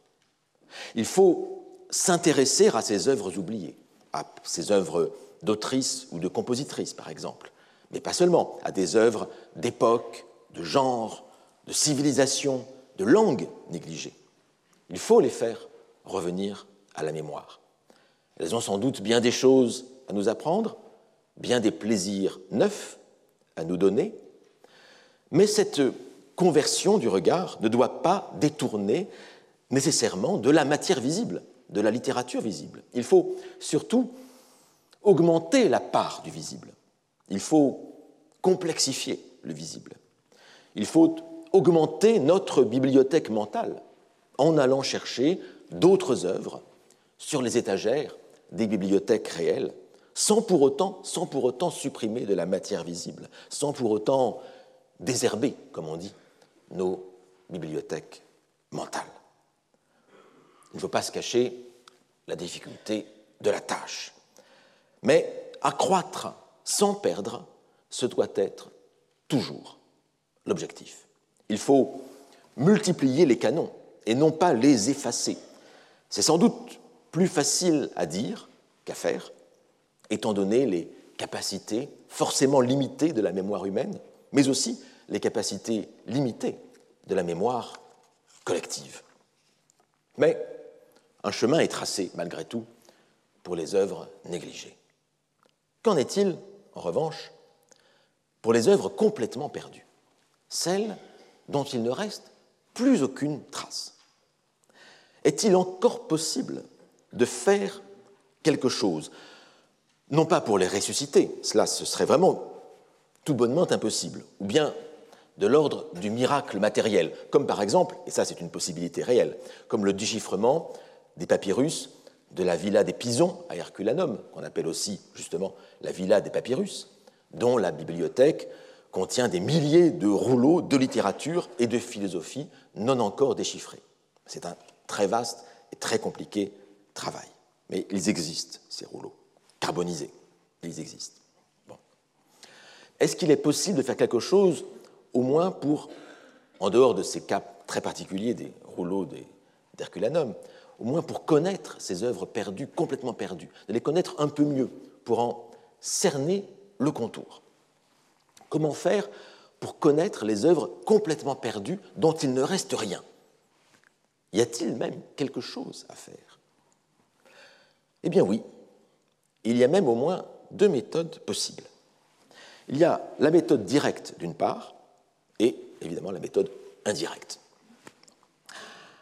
Il faut s'intéresser à ces œuvres oubliées, à ces œuvres d'autrices ou de compositrices, par exemple, mais pas seulement, à des œuvres d'époque, de genre, de civilisation, de langue négligées. Il faut les faire revenir à la mémoire. Elles ont sans doute bien des choses à nous apprendre, bien des plaisirs neufs à nous donner, mais cette conversion du regard ne doit pas détourner nécessairement de la matière visible, de la littérature visible. Il faut surtout augmenter la part du visible. Il faut complexifier le visible. Il faut augmenter notre bibliothèque mentale en allant chercher d'autres œuvres sur les étagères des bibliothèques réelles, sans pour autant, sans pour autant supprimer de la matière visible, sans pour autant désherber, comme on dit, nos bibliothèques mentales. Il ne faut pas se cacher la difficulté de la tâche. Mais accroître sans perdre, ce doit être toujours l'objectif. Il faut multiplier les canons et non pas les effacer. C'est sans doute plus facile à dire qu'à faire, étant donné les capacités forcément limitées de la mémoire humaine, mais aussi les capacités limitées de la mémoire collective. Mais un chemin est tracé, malgré tout, pour les œuvres négligées. Qu'en est-il, en revanche, pour les œuvres complètement perdues, celles dont il ne reste plus aucune trace? Est-il encore possible de faire quelque chose? Non pas pour les ressusciter, cela ce serait vraiment tout bonnement impossible, ou bien de l'ordre du miracle matériel, comme par exemple, et ça c'est une possibilité réelle, comme le déchiffrement des papyrus de la villa des Pisons à Herculanum, qu'on appelle aussi justement la villa des papyrus, dont la bibliothèque contient des milliers de rouleaux de littérature et de philosophie non encore déchiffrés. C'est un très vaste et très compliqué travail. Mais ils existent, ces rouleaux, carbonisés. Ils existent. Est-ce qu'il est possible de faire quelque chose, au moins pour, en dehors de ces cas très particuliers des rouleaux d'Herculanum, au moins pour connaître ces œuvres perdues, complètement perdues, de les connaître un peu mieux, pour en cerner le contour. Comment faire pour connaître les œuvres complètement perdues dont il ne reste rien? Y a-t-il même quelque chose à faire? Eh bien oui, il y a même au moins deux méthodes possibles. Il y a la méthode directe d'une part et évidemment la méthode indirecte.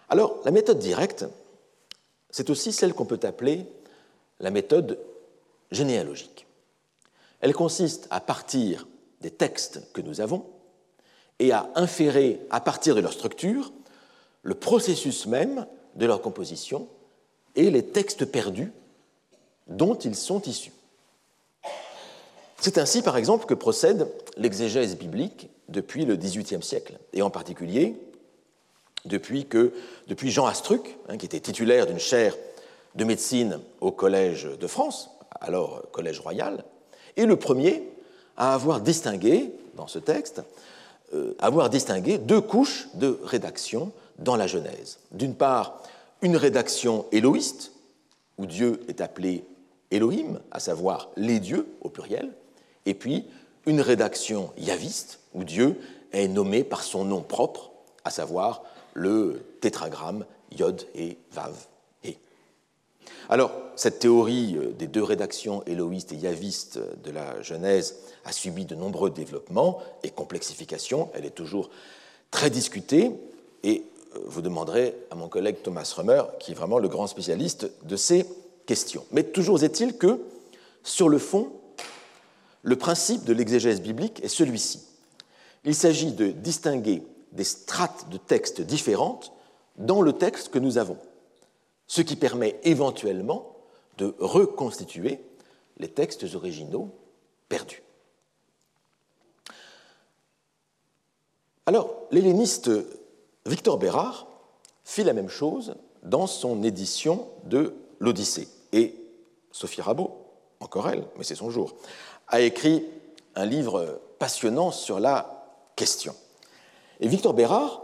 Alors la méthode directe, c'est aussi celle qu'on peut appeler la méthode généalogique. Elle consiste à partir des textes que nous avons et à inférer à partir de leur structure le processus même de leur composition et les textes perdus dont ils sont issus. C'est ainsi, par exemple, que procède l'exégèse biblique depuis le XVIIIe siècle, et en particulier depuis, que, Jean Astruc, hein, qui était titulaire d'une chaire de médecine au Collège de France, alors Collège royal, et le premier à avoir distingué, dans ce texte, euh, avoir distingué deux couches de rédaction dans la Genèse. D'une part, une rédaction éloïste, où Dieu est appelé Elohim, à savoir les dieux au pluriel, et puis une rédaction yaviste, où Dieu est nommé par son nom propre, à savoir le tétragramme Yod et Vav. Alors, cette théorie euh, des deux rédactions éloïstes et yavistes de la Genèse a subi de nombreux développements et complexifications. Elle est toujours très discutée et euh, vous demanderez à mon collègue Thomas Römer, qui est vraiment le grand spécialiste de ces questions. Mais toujours est-il que, sur le fond, le principe de l'exégèse biblique est celui-ci. Il s'agit de distinguer des strates de textes différentes dans le texte que nous avons ce qui permet éventuellement de reconstituer les textes originaux perdus. Alors, l'helléniste Victor Bérard fit la même chose dans son édition de l'Odyssée. Et Sophie Rabot, encore elle, mais c'est son jour, a écrit un livre passionnant sur la question. Et Victor Bérard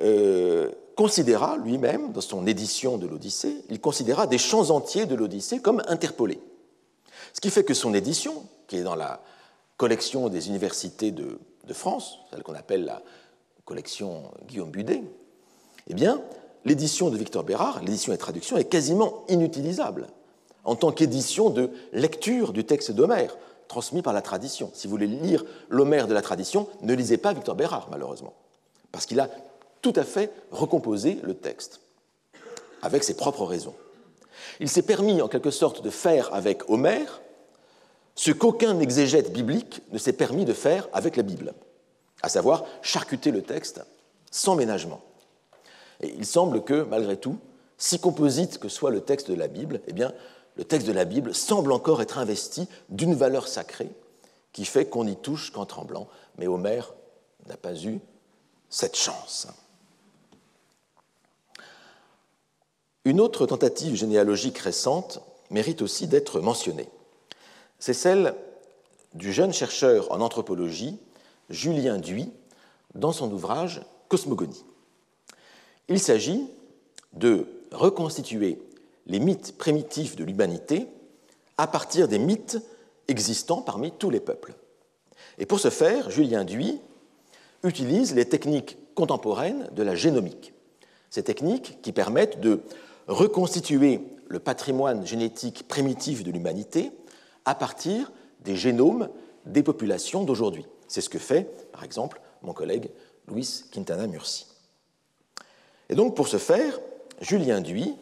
euh, considéra lui-même, dans son édition de l'Odyssée, il considéra des champs entiers de l'Odyssée comme interpolés. Ce qui fait que son édition, qui est dans la collection des universités de, France, celle qu'on appelle la collection Guillaume Budet, eh bien, l'édition de Victor Bérard, l'édition et traduction, est quasiment inutilisable, en tant qu'édition de lecture du texte d'Homère, transmis par la tradition. Si vous voulez lire l'Homère de la tradition, ne lisez pas Victor Bérard, malheureusement, parce qu'il a tout à fait recomposé le texte, avec ses propres raisons. Il s'est permis, en quelque sorte, de faire avec Homère ce qu'aucun exégète biblique ne s'est permis de faire avec la Bible, à savoir charcuter le texte sans ménagement. Et il semble que, malgré tout, si composite que soit le texte de la Bible, eh bien, le texte de la Bible semble encore être investi d'une valeur sacrée qui fait qu'on y touche qu'en tremblant. Mais Homère n'a pas eu cette chance. Une autre tentative généalogique récente mérite aussi d'être mentionnée. C'est celle du jeune chercheur en anthropologie Julien Duy dans son ouvrage Cosmogonie. Il s'agit de reconstituer les mythes primitifs de l'humanité à partir des mythes existants parmi tous les peuples. Et pour ce faire, Julien Duy utilise les techniques contemporaines de la génomique. Ces techniques qui permettent de reconstituer le patrimoine génétique primitif de l'humanité à partir des génomes des populations d'aujourd'hui. C'est ce que fait, par exemple, mon collègue Luis Quintana Murci. Et donc, pour ce faire, Julien Duy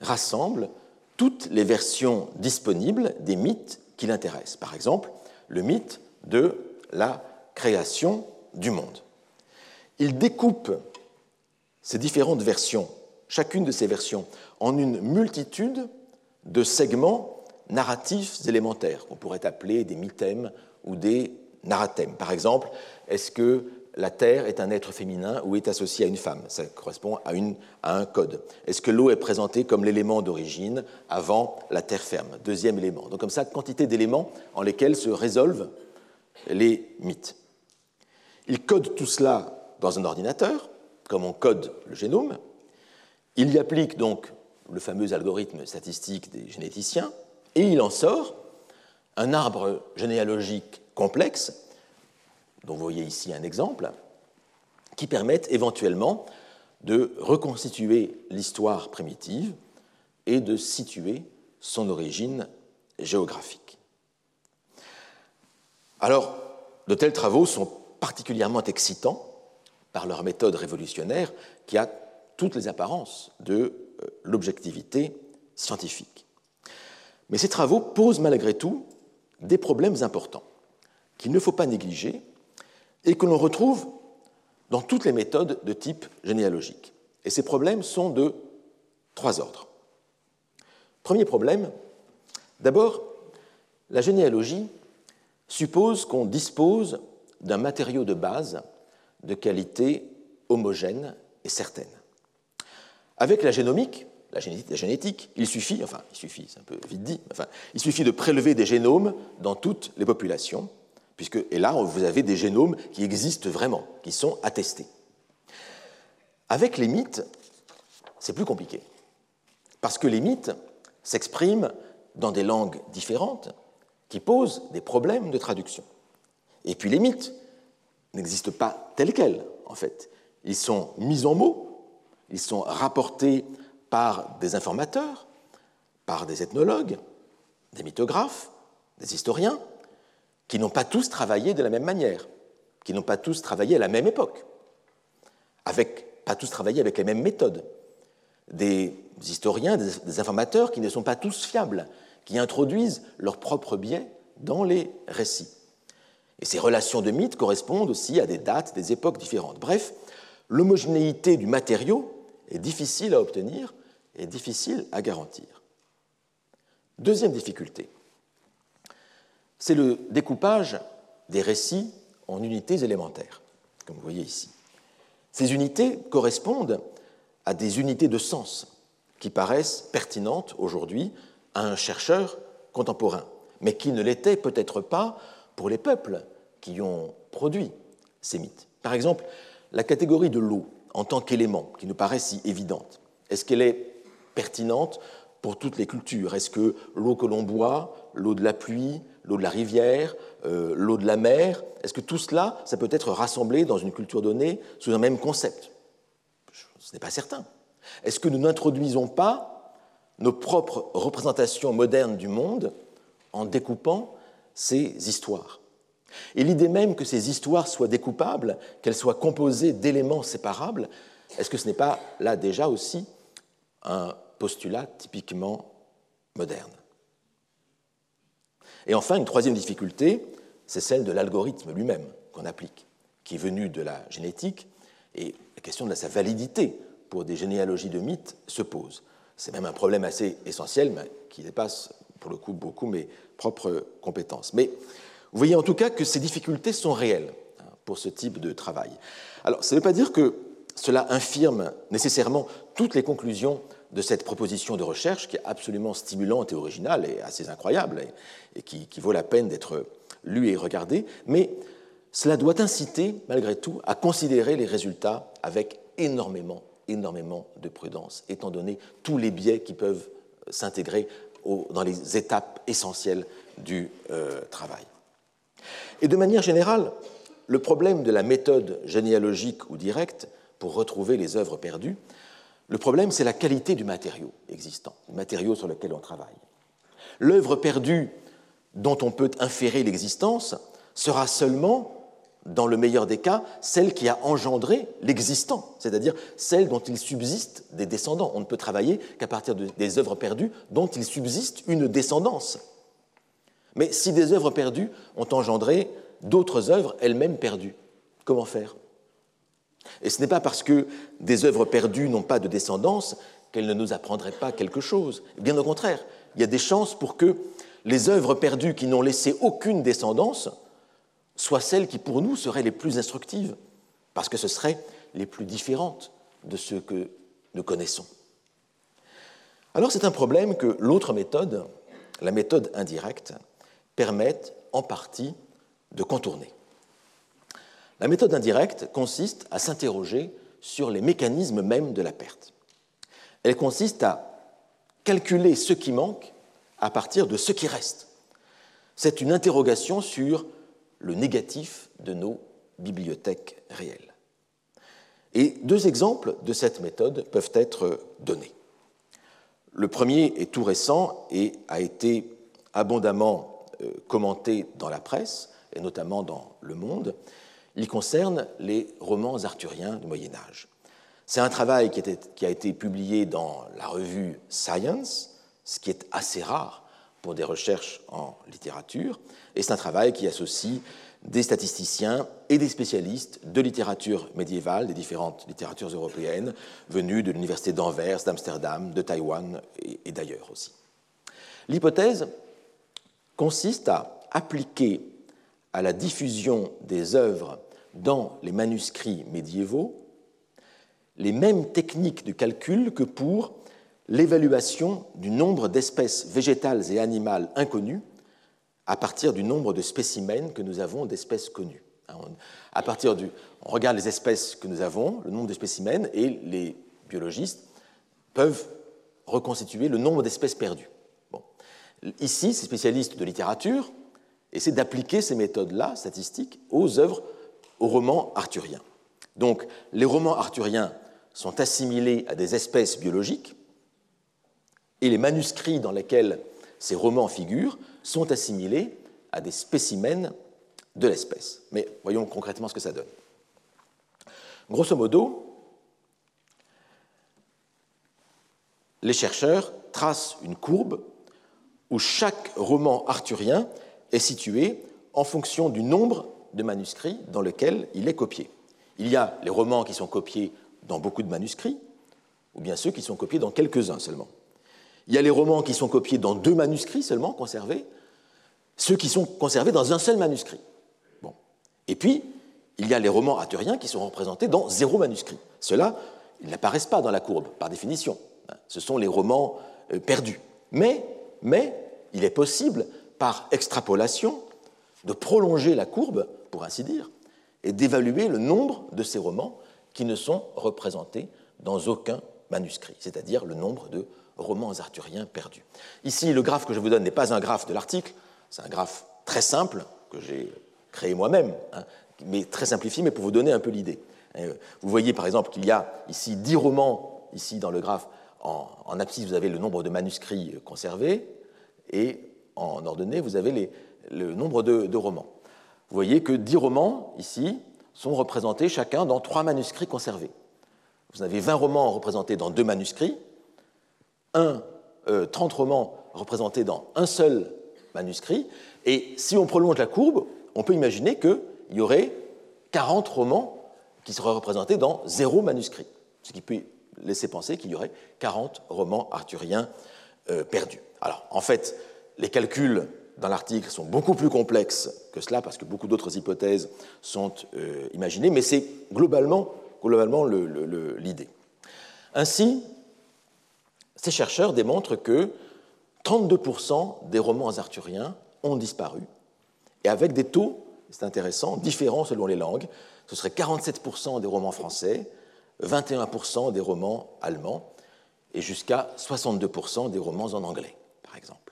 rassemble toutes les versions disponibles des mythes qui l'intéressent. Par exemple, le mythe de la création du monde. Il découpe ces différentes versions, chacune de ces versions, en une multitude de segments narratifs élémentaires, qu'on pourrait appeler des mythèmes ou des narratèmes. Par exemple, est-ce que la Terre est un être féminin ou est associée à une femme. Ça correspond à, un code. Est-ce que l'eau est présentée comme l'élément d'origine avant la terre ferme? Deuxième élément. Donc comme ça, quantité d'éléments en lesquels se résolvent les mythes. Il code tout cela dans un ordinateur, comme on code le génome. Il y applique donc le fameux algorithme statistique des généticiens, et il en sort un arbre généalogique complexe dont vous voyez ici un exemple, qui permettent éventuellement de reconstituer l'histoire primitive et de situer son origine géographique. Alors, de tels travaux sont particulièrement excitants par leur méthode révolutionnaire qui a toutes les apparences de euh, l'objectivité scientifique. Mais ces travaux posent malgré tout des problèmes importants qu'il ne faut pas négliger et que l'on retrouve dans toutes les méthodes de type généalogique. Et ces problèmes sont de trois ordres. Premier problème, d'abord, la généalogie suppose qu'on dispose d'un matériau de base de qualité homogène et certaine. Avec la génomique, la génétique, il suffit, enfin, il suffit, c'est un peu vite dit, enfin, il suffit de prélever des génomes dans toutes les populations puisque, et là, vous avez des génomes qui existent vraiment, qui sont attestés. Avec les mythes, c'est plus compliqué, parce que les mythes s'expriment dans des langues différentes qui posent des problèmes de traduction. Et puis les mythes n'existent pas tels quels, en fait. Ils sont mis en mots, ils sont rapportés par des informateurs, par des ethnologues, des mythographes, des historiens, qui n'ont pas tous travaillé de la même manière, qui n'ont pas tous travaillé à la même époque, avec, pas tous travaillé avec les mêmes méthodes. Des historiens, des, informateurs qui ne sont pas tous fiables, qui introduisent leurs propres biais dans les récits. Et ces relations de mythes correspondent aussi à des dates, des époques différentes. Bref, l'homogénéité du matériau est difficile à obtenir et difficile à garantir. Deuxième difficulté, c'est le découpage des récits en unités élémentaires, comme vous voyez ici. Ces unités correspondent à des unités de sens qui paraissent pertinentes aujourd'hui à un chercheur contemporain, mais qui ne l'étaient peut-être pas pour les peuples qui ont produit ces mythes. Par exemple, la catégorie de l'eau en tant qu'élément, qui nous paraît si évidente, est-ce qu'elle est pertinente pour toutes les cultures? Est-ce que l'eau que l'on boit, l'eau de la pluie, l'eau de la rivière, euh, l'eau de la mer, est-ce que tout cela, ça peut être rassemblé dans une culture donnée sous un même concept? Ce n'est pas certain. Est-ce que nous n'introduisons pas nos propres représentations modernes du monde en découpant ces histoires? Et l'idée même que ces histoires soient découpables, qu'elles soient composées d'éléments séparables, est-ce que ce n'est pas là déjà aussi un postulat typiquement moderne? Et enfin, une troisième difficulté, c'est celle de l'algorithme lui-même qu'on applique, qui est venu de la génétique, et la question de sa validité pour des généalogies de mythes se pose. C'est même un problème assez essentiel, mais qui dépasse pour le coup beaucoup mes propres compétences. Mais vous voyez en tout cas que ces difficultés sont réelles hein, pour ce type de travail. Alors, ça ne veut pas dire que cela infirme nécessairement toutes les conclusions de cette proposition de recherche qui est absolument stimulante et originale et assez incroyable et, qui, vaut la peine d'être lue et regardée, mais cela doit inciter, malgré tout, à considérer les résultats avec énormément, énormément de prudence, étant donné tous les biais qui peuvent s'intégrer dans les étapes essentielles du euh, travail. Et de manière générale, le problème de la méthode généalogique ou directe pour retrouver les œuvres perdues, le problème, c'est la qualité du matériau existant, du matériau sur lequel on travaille. L'œuvre perdue dont on peut inférer l'existence sera seulement dans le meilleur des cas, celle qui a engendré l'existant, c'est-à-dire celle dont il subsiste des descendants. On ne peut travailler qu'à partir des œuvres perdues dont il subsiste une descendance. Mais si des œuvres perdues ont engendré d'autres œuvres elles-mêmes perdues, comment faire? Et ce n'est pas parce que des œuvres perdues n'ont pas de descendance qu'elles ne nous apprendraient pas quelque chose. Bien au contraire, il y a des chances pour que les œuvres perdues qui n'ont laissé aucune descendance soient celles qui pour nous seraient les plus instructives, parce que ce seraient les plus différentes de ce que nous connaissons. Alors c'est un problème que l'autre méthode, la méthode indirecte, permet en partie de contourner. La méthode indirecte consiste à s'interroger sur les mécanismes mêmes de la perte. Elle consiste à calculer ce qui manque à partir de ce qui reste. C'est une interrogation sur le négatif de nos bibliothèques réelles. Et deux exemples de cette méthode peuvent être donnés. Le premier est tout récent et a été abondamment euh, commenté dans la presse, et notamment dans Le Monde. Il concerne les romans arthuriens du Moyen Âge. C'est un travail qui, a été publié dans la revue Science, ce qui est assez rare pour des recherches en littérature, et c'est un travail qui associe des statisticiens et des spécialistes de littérature médiévale, des différentes littératures européennes, venus de l'université d'Anvers, d'Amsterdam, de Taïwan et, d'ailleurs aussi. L'hypothèse consiste à appliquer à la diffusion des œuvres dans les manuscrits médiévaux les mêmes techniques de calcul que pour l'évaluation du nombre d'espèces végétales et animales inconnues à partir du nombre de spécimens que nous avons d'espèces connues. Hein, à partir du, on regarde les espèces que nous avons, le nombre de spécimens, et les biologistes peuvent reconstituer le nombre d'espèces perdues. Bon. Ici, ces spécialistes de littérature essaient d'appliquer ces méthodes-là, statistiques, aux œuvres, aux romans arthuriens. Donc, les romans arthuriens sont assimilés à des espèces biologiques, et les manuscrits dans lesquels ces romans figurent sont assimilés à des spécimens de l'espèce. Mais voyons concrètement ce que ça donne. Grosso modo, les chercheurs tracent une courbe où chaque roman arthurien est situé en fonction du nombre de manuscrits dans lequel il est copié. Il y a les romans qui sont copiés dans beaucoup de manuscrits, ou bien ceux qui sont copiés dans quelques-uns seulement. Il y a les romans qui sont copiés dans deux manuscrits seulement conservés, ceux qui sont conservés dans un seul manuscrit. Bon. Et puis, il y a les romans arthuriens qui sont représentés dans zéro manuscrit. Ceux-là, ils n'apparaissent pas dans la courbe, par définition. Ce sont les romans euh, perdus. Mais, mais il est possible, par extrapolation, de prolonger la courbe, pour ainsi dire, et d'évaluer le nombre de ces romans qui ne sont représentés dans aucun manuscrit, c'est-à-dire le nombre de romans arthuriens perdus. Ici, le graphe que je vous donne n'est pas un graphe de l'article, c'est un graphe très simple que j'ai créé moi-même, hein, mais très simplifié, mais pour vous donner un peu l'idée. Euh, vous voyez par exemple qu'il y a ici dix romans, ici dans le graphe, en, abscisse, vous avez le nombre de manuscrits conservés, et en ordonnée, vous avez le nombre de, romans. Vous voyez que dix romans, ici, sont représentés chacun dans trois manuscrits conservés. Vous avez 20 romans représentés dans deux manuscrits, un, 30 euh, romans représentés dans un seul manuscrit, et si on prolonge la courbe, on peut imaginer qu'il y aurait 40 romans qui seraient représentés dans zéro manuscrit, ce qui peut laisser penser qu'il y aurait 40 romans arthuriens euh, perdus. Alors, en fait, les calculs dans l'article sont beaucoup plus complexes que cela, parce que beaucoup d'autres hypothèses sont euh, imaginées, mais c'est globalement, globalement l'idée. Ainsi, ces chercheurs démontrent que 32% des romans arthuriens ont disparu, et avec des taux, c'est intéressant, différents selon les langues. Ce serait 47% des romans français, 21% des romans allemands, et jusqu'à 62% des romans en anglais, par exemple.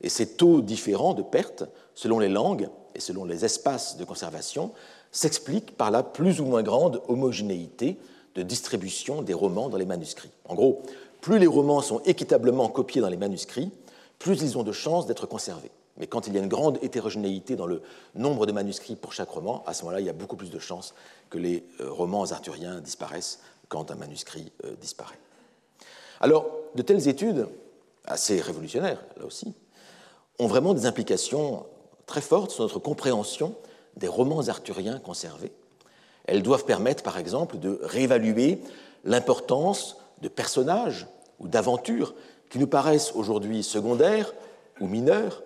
Et ces taux différents de perte, selon les langues et selon les espaces de conservation, s'expliquent par la plus ou moins grande homogénéité de distribution des romans dans les manuscrits. En gros, plus les romans sont équitablement copiés dans les manuscrits, plus ils ont de chances d'être conservés. Mais quand il y a une grande hétérogénéité dans le nombre de manuscrits pour chaque roman, à ce moment-là, il y a beaucoup plus de chances que les euh, romans arthuriens disparaissent quand un manuscrit euh, disparaît. Alors, de telles études, assez révolutionnaires là aussi, ont vraiment des implications très fortes sur notre compréhension des romans arthuriens conservés. Elles doivent permettre, par exemple, de réévaluer l'importance de personnages ou d'aventures qui nous paraissent aujourd'hui secondaires ou mineurs,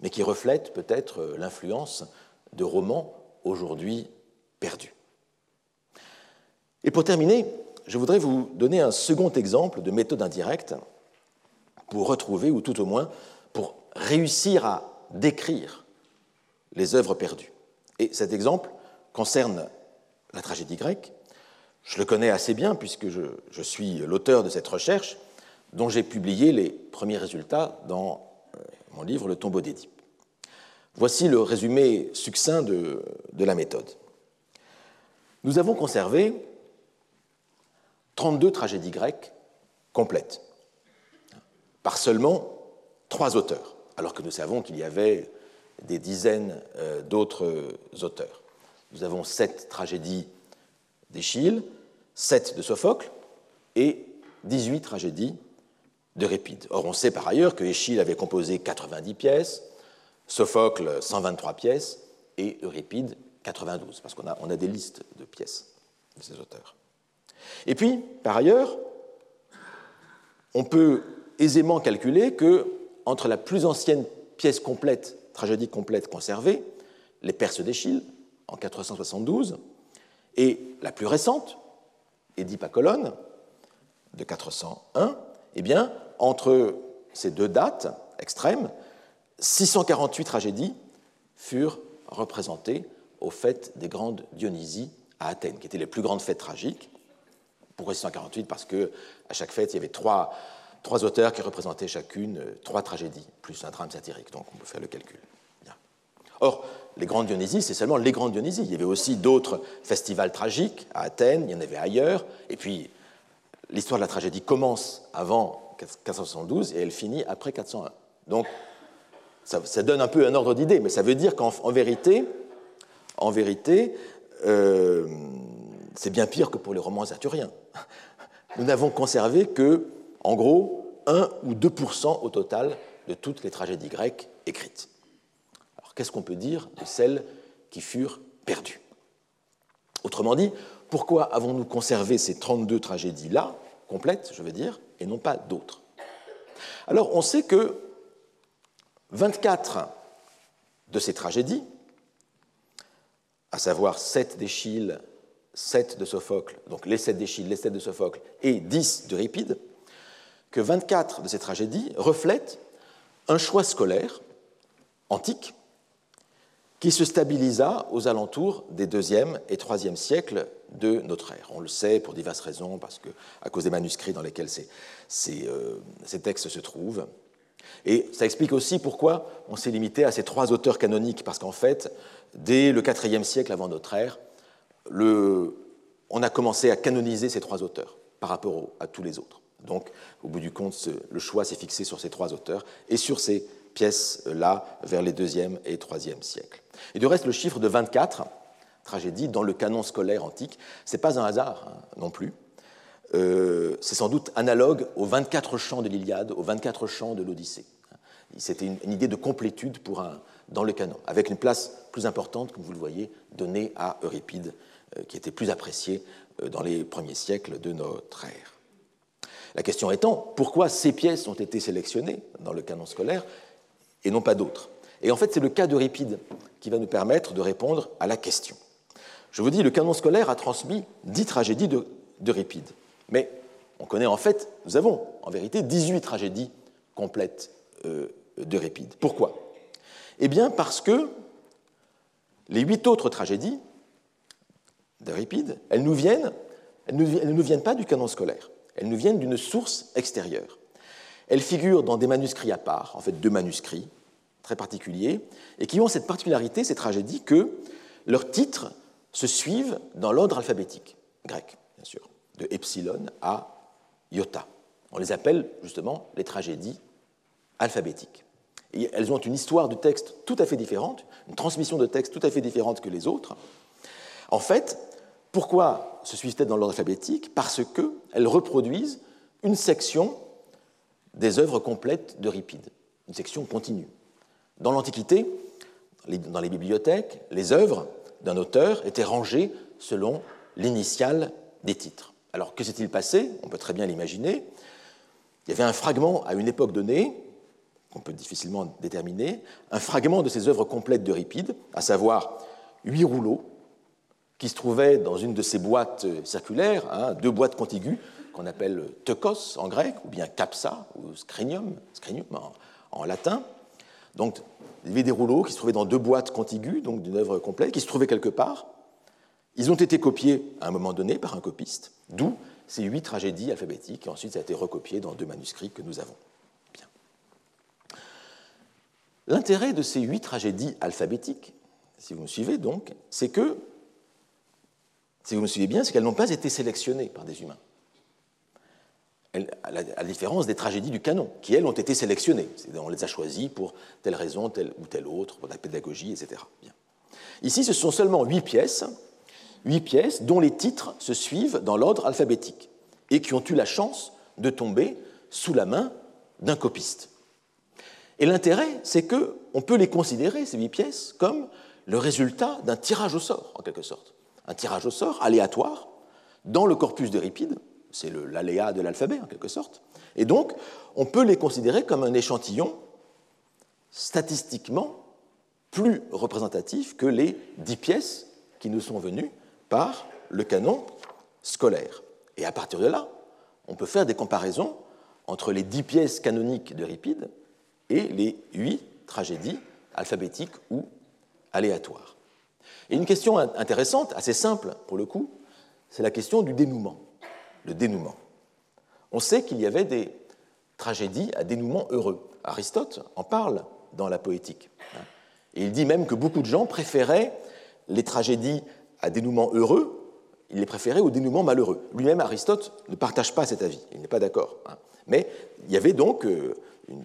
mais qui reflètent peut-être l'influence de romans aujourd'hui perdus. Et pour terminer, je voudrais vous donner un second exemple de méthode indirecte pour retrouver, ou tout au moins réussir à décrire les œuvres perdues. Et cet exemple concerne la tragédie grecque. Je le connais assez bien puisque je, suis l'auteur de cette recherche dont j'ai publié les premiers résultats dans euh, mon livre Le tombeau d'Édipe. Voici le résumé succinct de la méthode. Nous avons conservé 32 tragédies grecques complètes, par seulement trois auteurs, alors que nous savons qu'il y avait des dizaines euh, d'autres auteurs. Nous avons sept tragédies d'Échille, sept de Sophocle et 18 tragédies d'Euripide. Or, on sait par ailleurs que Échille avait composé 90 pièces, Sophocle 123 pièces et Euripide 92, parce qu'on a, a des listes de pièces de ces auteurs. Et puis, par ailleurs, on peut aisément calculer que entre la plus ancienne pièce complète, tragédie complète conservée, les Perses d'Échille, en 472, et la plus récente, Édipe à Colonne, de 401, eh entre ces deux dates extrêmes, 648 tragédies furent représentées aux fêtes des grandes Dionysies à Athènes, qui étaient les plus grandes fêtes tragiques. Pourquoi 648 Parce qu'à chaque fête, il y avait trois, trois auteurs qui représentaient chacune euh, trois tragédies, plus un drame satirique, donc on peut faire le calcul. Or, les grandes Dionysies, c'est seulement les grandes Dionysies. Il y avait aussi d'autres festivals tragiques à Athènes, il y en avait ailleurs, et puis l'histoire de la tragédie commence avant 472 et elle finit après 401. Donc, ça, donne un peu un ordre d'idée, mais ça veut dire qu'en vérité, en vérité euh, c'est bien pire que pour les romans arthuriens. Nous n'avons conservé que, en gros, 1 ou 2% au total de toutes les tragédies grecques écrites. Alors, qu'est-ce qu'on peut dire de celles qui furent perdues? Autrement dit, pourquoi avons-nous conservé ces 32 tragédies-là, complètes, je veux dire, et non pas d'autres? Alors, on sait que 24 de ces tragédies, à savoir 7 d'Échille, 7 de Sophocle, donc les 7 d'Échille, les 7 de Sophocle et 10 d'Euripide, que 24 de ces tragédies reflètent un choix scolaire antique qui se stabilisa aux alentours des 2e et 3e siècles de notre ère. On le sait pour diverses raisons, parce que, à cause des manuscrits dans lesquels euh, ces textes se trouvent. Et ça explique aussi pourquoi on s'est limité à ces trois auteurs canoniques, parce qu'en fait, dès le IVe siècle avant notre ère, on a commencé à canoniser ces trois auteurs par rapport à tous les autres. Donc, au bout du compte, le choix s'est fixé sur ces trois auteurs et sur ces pièces-là vers les deuxième et troisième siècles. Et du reste, le chiffre de 24 tragédies dans le canon scolaire antique, ce n'est pas un hasard hein, non plus. Euh, c'est sans doute analogue aux 24 chants de l'Iliade, aux 24 chants de l'Odyssée. C'était une, idée de complétude dans le canon, avec une place plus importante, comme vous le voyez, donnée à Euripide, euh, qui était plus apprécié euh, dans les premiers siècles de notre ère. La question étant, pourquoi ces pièces ont été sélectionnées dans le canon scolaire et non pas d'autres? Et en fait, c'est le cas d'Euripide qui va nous permettre de répondre à la question. Je vous dis, le canon scolaire a transmis dix tragédies d'Euripide. Mais on connaît en fait, nous avons en vérité 18 tragédies complètes euh, d'Euripide. Pourquoi? Eh bien parce que les huit autres tragédies d'Euripide, elles nous viennent, elles ne nous viennent pas du canon scolaire, elles nous viennent d'une source extérieure. Elles figurent dans des manuscrits à part, en fait deux manuscrits très particuliers, et qui ont cette particularité, ces tragédies, que leurs titres se suivent dans l'ordre alphabétique, grec, bien sûr, de epsilon à iota. On les appelle justement les tragédies alphabétiques. Elles ont une histoire du texte tout à fait différente, une transmission de texte tout à fait différente que les autres. En fait, pourquoi se suivent-elles dans l'ordre alphabétique Parce qu'elles reproduisent une section des œuvres complètes d'Euripide, une section continue. Dans l'Antiquité, dans les bibliothèques, les œuvres d'un auteur étaient rangées selon l'initiale des titres. Alors que s'est-il passé? On peut très bien l'imaginer. Il y avait un fragment à une époque donnée, qu'on peut difficilement déterminer, un fragment de ces œuvres complètes d'Euripide, à savoir huit rouleaux, qui se trouvaient dans une de ces boîtes circulaires, hein, deux boîtes contiguës, qu'on appelle teukos en grec, ou bien capsa, ou scrinium, en, latin. Donc, il y avait des rouleaux qui se trouvaient dans deux boîtes contiguës, donc d'une œuvre complète, qui se trouvaient quelque part. Ils ont été copiés à un moment donné par un copiste, d'où ces huit tragédies alphabétiques, et ensuite ça a été recopié dans deux manuscrits que nous avons. L'intérêt de ces huit tragédies alphabétiques, si vous me suivez donc, c'est que, si vous me suivez bien, c'est qu'elles n'ont pas été sélectionnées par des humains. à la différence des tragédies du canon, qui elles ont été sélectionnées. On les a choisies pour telle raison, telle ou telle autre, pour la pédagogie, etc. Ici, ce sont seulement huit pièces huit pièces dont les titres se suivent dans l'ordre alphabétique et qui ont eu la chance de tomber sous la main d'un copiste. Et l'intérêt, c'est qu'on peut les considérer, ces huit pièces, comme le résultat d'un tirage au sort, en quelque sorte. Un tirage au sort aléatoire dans le corpus d'Euripide, c'est l'aléa de l'alphabet, en quelque sorte. Et donc, on peut les considérer comme un échantillon statistiquement plus représentatif que les dix pièces qui nous sont venues par le canon scolaire. Et à partir de là, on peut faire des comparaisons entre les dix pièces canoniques d'Euripide et les huit tragédies alphabétiques ou aléatoires. Et une question intéressante, assez simple pour le coup, c'est la question du dénouement. Le dénouement. On sait qu'il y avait des tragédies à dénouement heureux. Aristote en parle dans la poétique. Et il dit même que beaucoup de gens préféraient les tragédies à dénouement heureux, il les préférait au dénouement malheureux. Lui-même, Aristote, ne partage pas cet avis, il n'est pas d'accord. Hein. Mais il y avait donc, euh, une,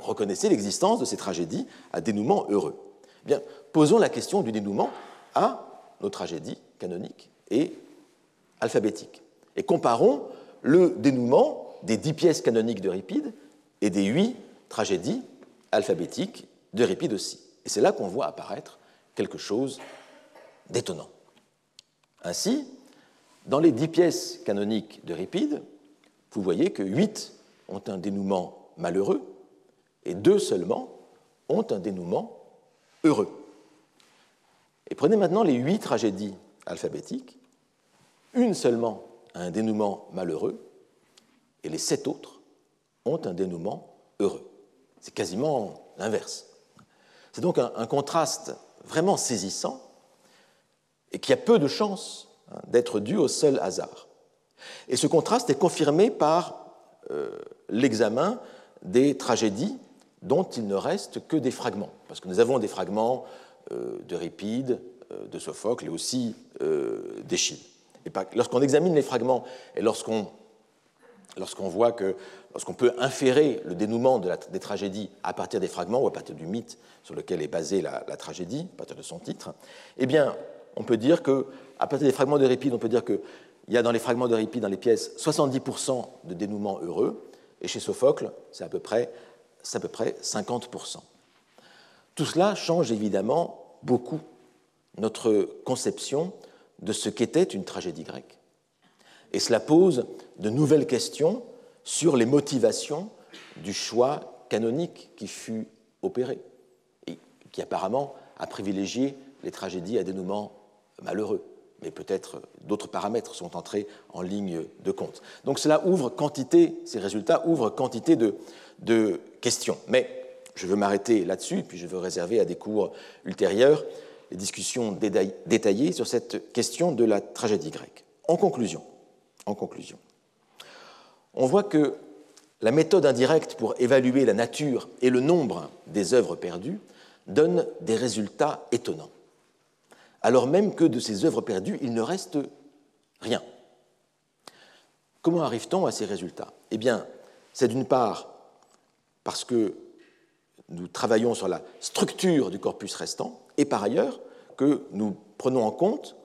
on reconnaissait l'existence de ces tragédies à dénouement heureux. Bien, posons la question du dénouement à nos tragédies canoniques et alphabétiques. Et comparons le dénouement des dix pièces canoniques d'Euripide et des huit tragédies alphabétiques d'Euripide aussi. Et c'est là qu'on voit apparaître quelque chose d'étonnant. Ainsi, dans les dix pièces canoniques d'Euripide, vous voyez que huit ont un dénouement malheureux et deux seulement ont un dénouement heureux. Et prenez maintenant les huit tragédies alphabétiques, une seulement a un dénouement malheureux et les sept autres ont un dénouement heureux. C'est quasiment l'inverse. C'est donc un, contraste vraiment saisissant et qui a peu de chances hein, d'être dû au seul hasard. Et ce contraste est confirmé par euh, l'examen des tragédies dont il ne reste que des fragments, parce que nous avons des fragments euh, d'Euripide, euh, de Sophocle et aussi d'Échille. Et lorsqu'on examine les fragments et lorsqu'on voit que, lorsqu'on peut inférer le dénouement des tragédies à partir des fragments ou à partir du mythe sur lequel est basée la, tragédie, à partir de son titre, eh bien, on peut dire que, à partir des fragments d'Euripide, on peut dire qu'il y a dans les fragments d'Euripide, dans les pièces, 70% de dénouement heureux, et chez Sophocle, c'est à peu près, à peu près 50%. Tout cela change évidemment beaucoup notre conception de ce qu'était une tragédie grecque. Et cela pose de nouvelles questions sur les motivations du choix canonique qui fut opéré et qui apparemment a privilégié les tragédies à dénouement malheureux. Mais peut-être d'autres paramètres sont entrés en ligne de compte. Donc cela ouvre quantité, ces résultats ouvrent quantité de, de questions. Mais je veux m'arrêter là-dessus, puis je veux réserver à des cours ultérieurs les discussions détaillées sur cette question de la tragédie grecque. En conclusion, en conclusion, on voit que la méthode indirecte pour évaluer la nature et le nombre des œuvres perdues donne des résultats étonnants, alors même que de ces œuvres perdues, il ne reste rien. Comment arrive-t-on à ces résultats? Eh bien, c'est d'une part parce que nous travaillons sur la structure du corpus restant, et par ailleurs que nous prenons en compte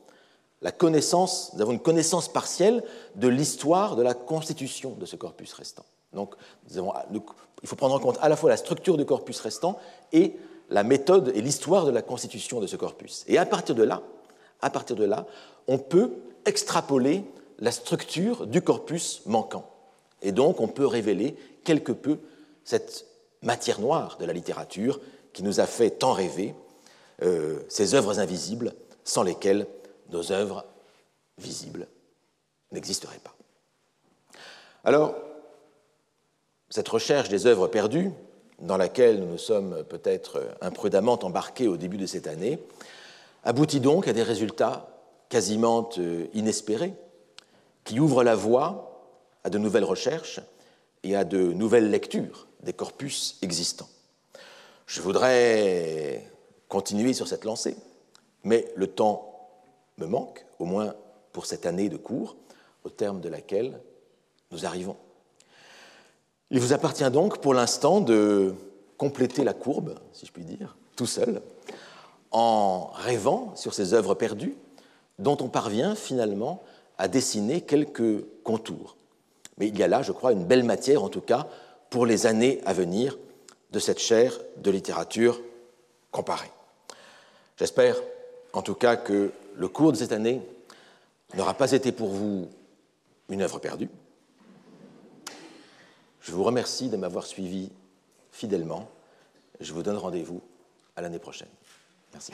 la connaissance, nous avons une connaissance partielle de l'histoire de la constitution de ce corpus restant. Donc, il faut prendre en compte à la fois la structure du corpus restant et la méthode et l'histoire de la constitution de ce corpus. Et à partir de là, à partir de là, on peut extrapoler la structure du corpus manquant. Et donc, on peut révéler quelque peu cette matière noire de la littérature qui nous a fait tant rêver, euh, ces œuvres invisibles sans lesquelles nos œuvres visibles n'existeraient pas. Alors, cette recherche des œuvres perdues, dans laquelle nous nous sommes peut-être imprudemment embarqués au début de cette année, aboutit donc à des résultats quasiment euh, inespérés, qui ouvrent la voie à de nouvelles recherches et à de nouvelles lectures des corpus existants. Je voudrais continuer sur cette lancée, mais le temps me manque, au moins pour cette année de cours, au terme de laquelle nous arrivons. Il vous appartient donc pour l'instant de compléter la courbe, si je puis dire, tout seul, en rêvant sur ces œuvres perdues dont on parvient finalement à dessiner quelques contours. Mais il y a là, je crois, une belle matière, en tout cas, pour les années à venir de cette chaire de littérature comparée. J'espère en tout cas que le cours de cette année n'aura pas été pour vous une œuvre perdue. Je vous remercie de m'avoir suivi fidèlement. Je vous donne rendez-vous à l'année prochaine. Merci.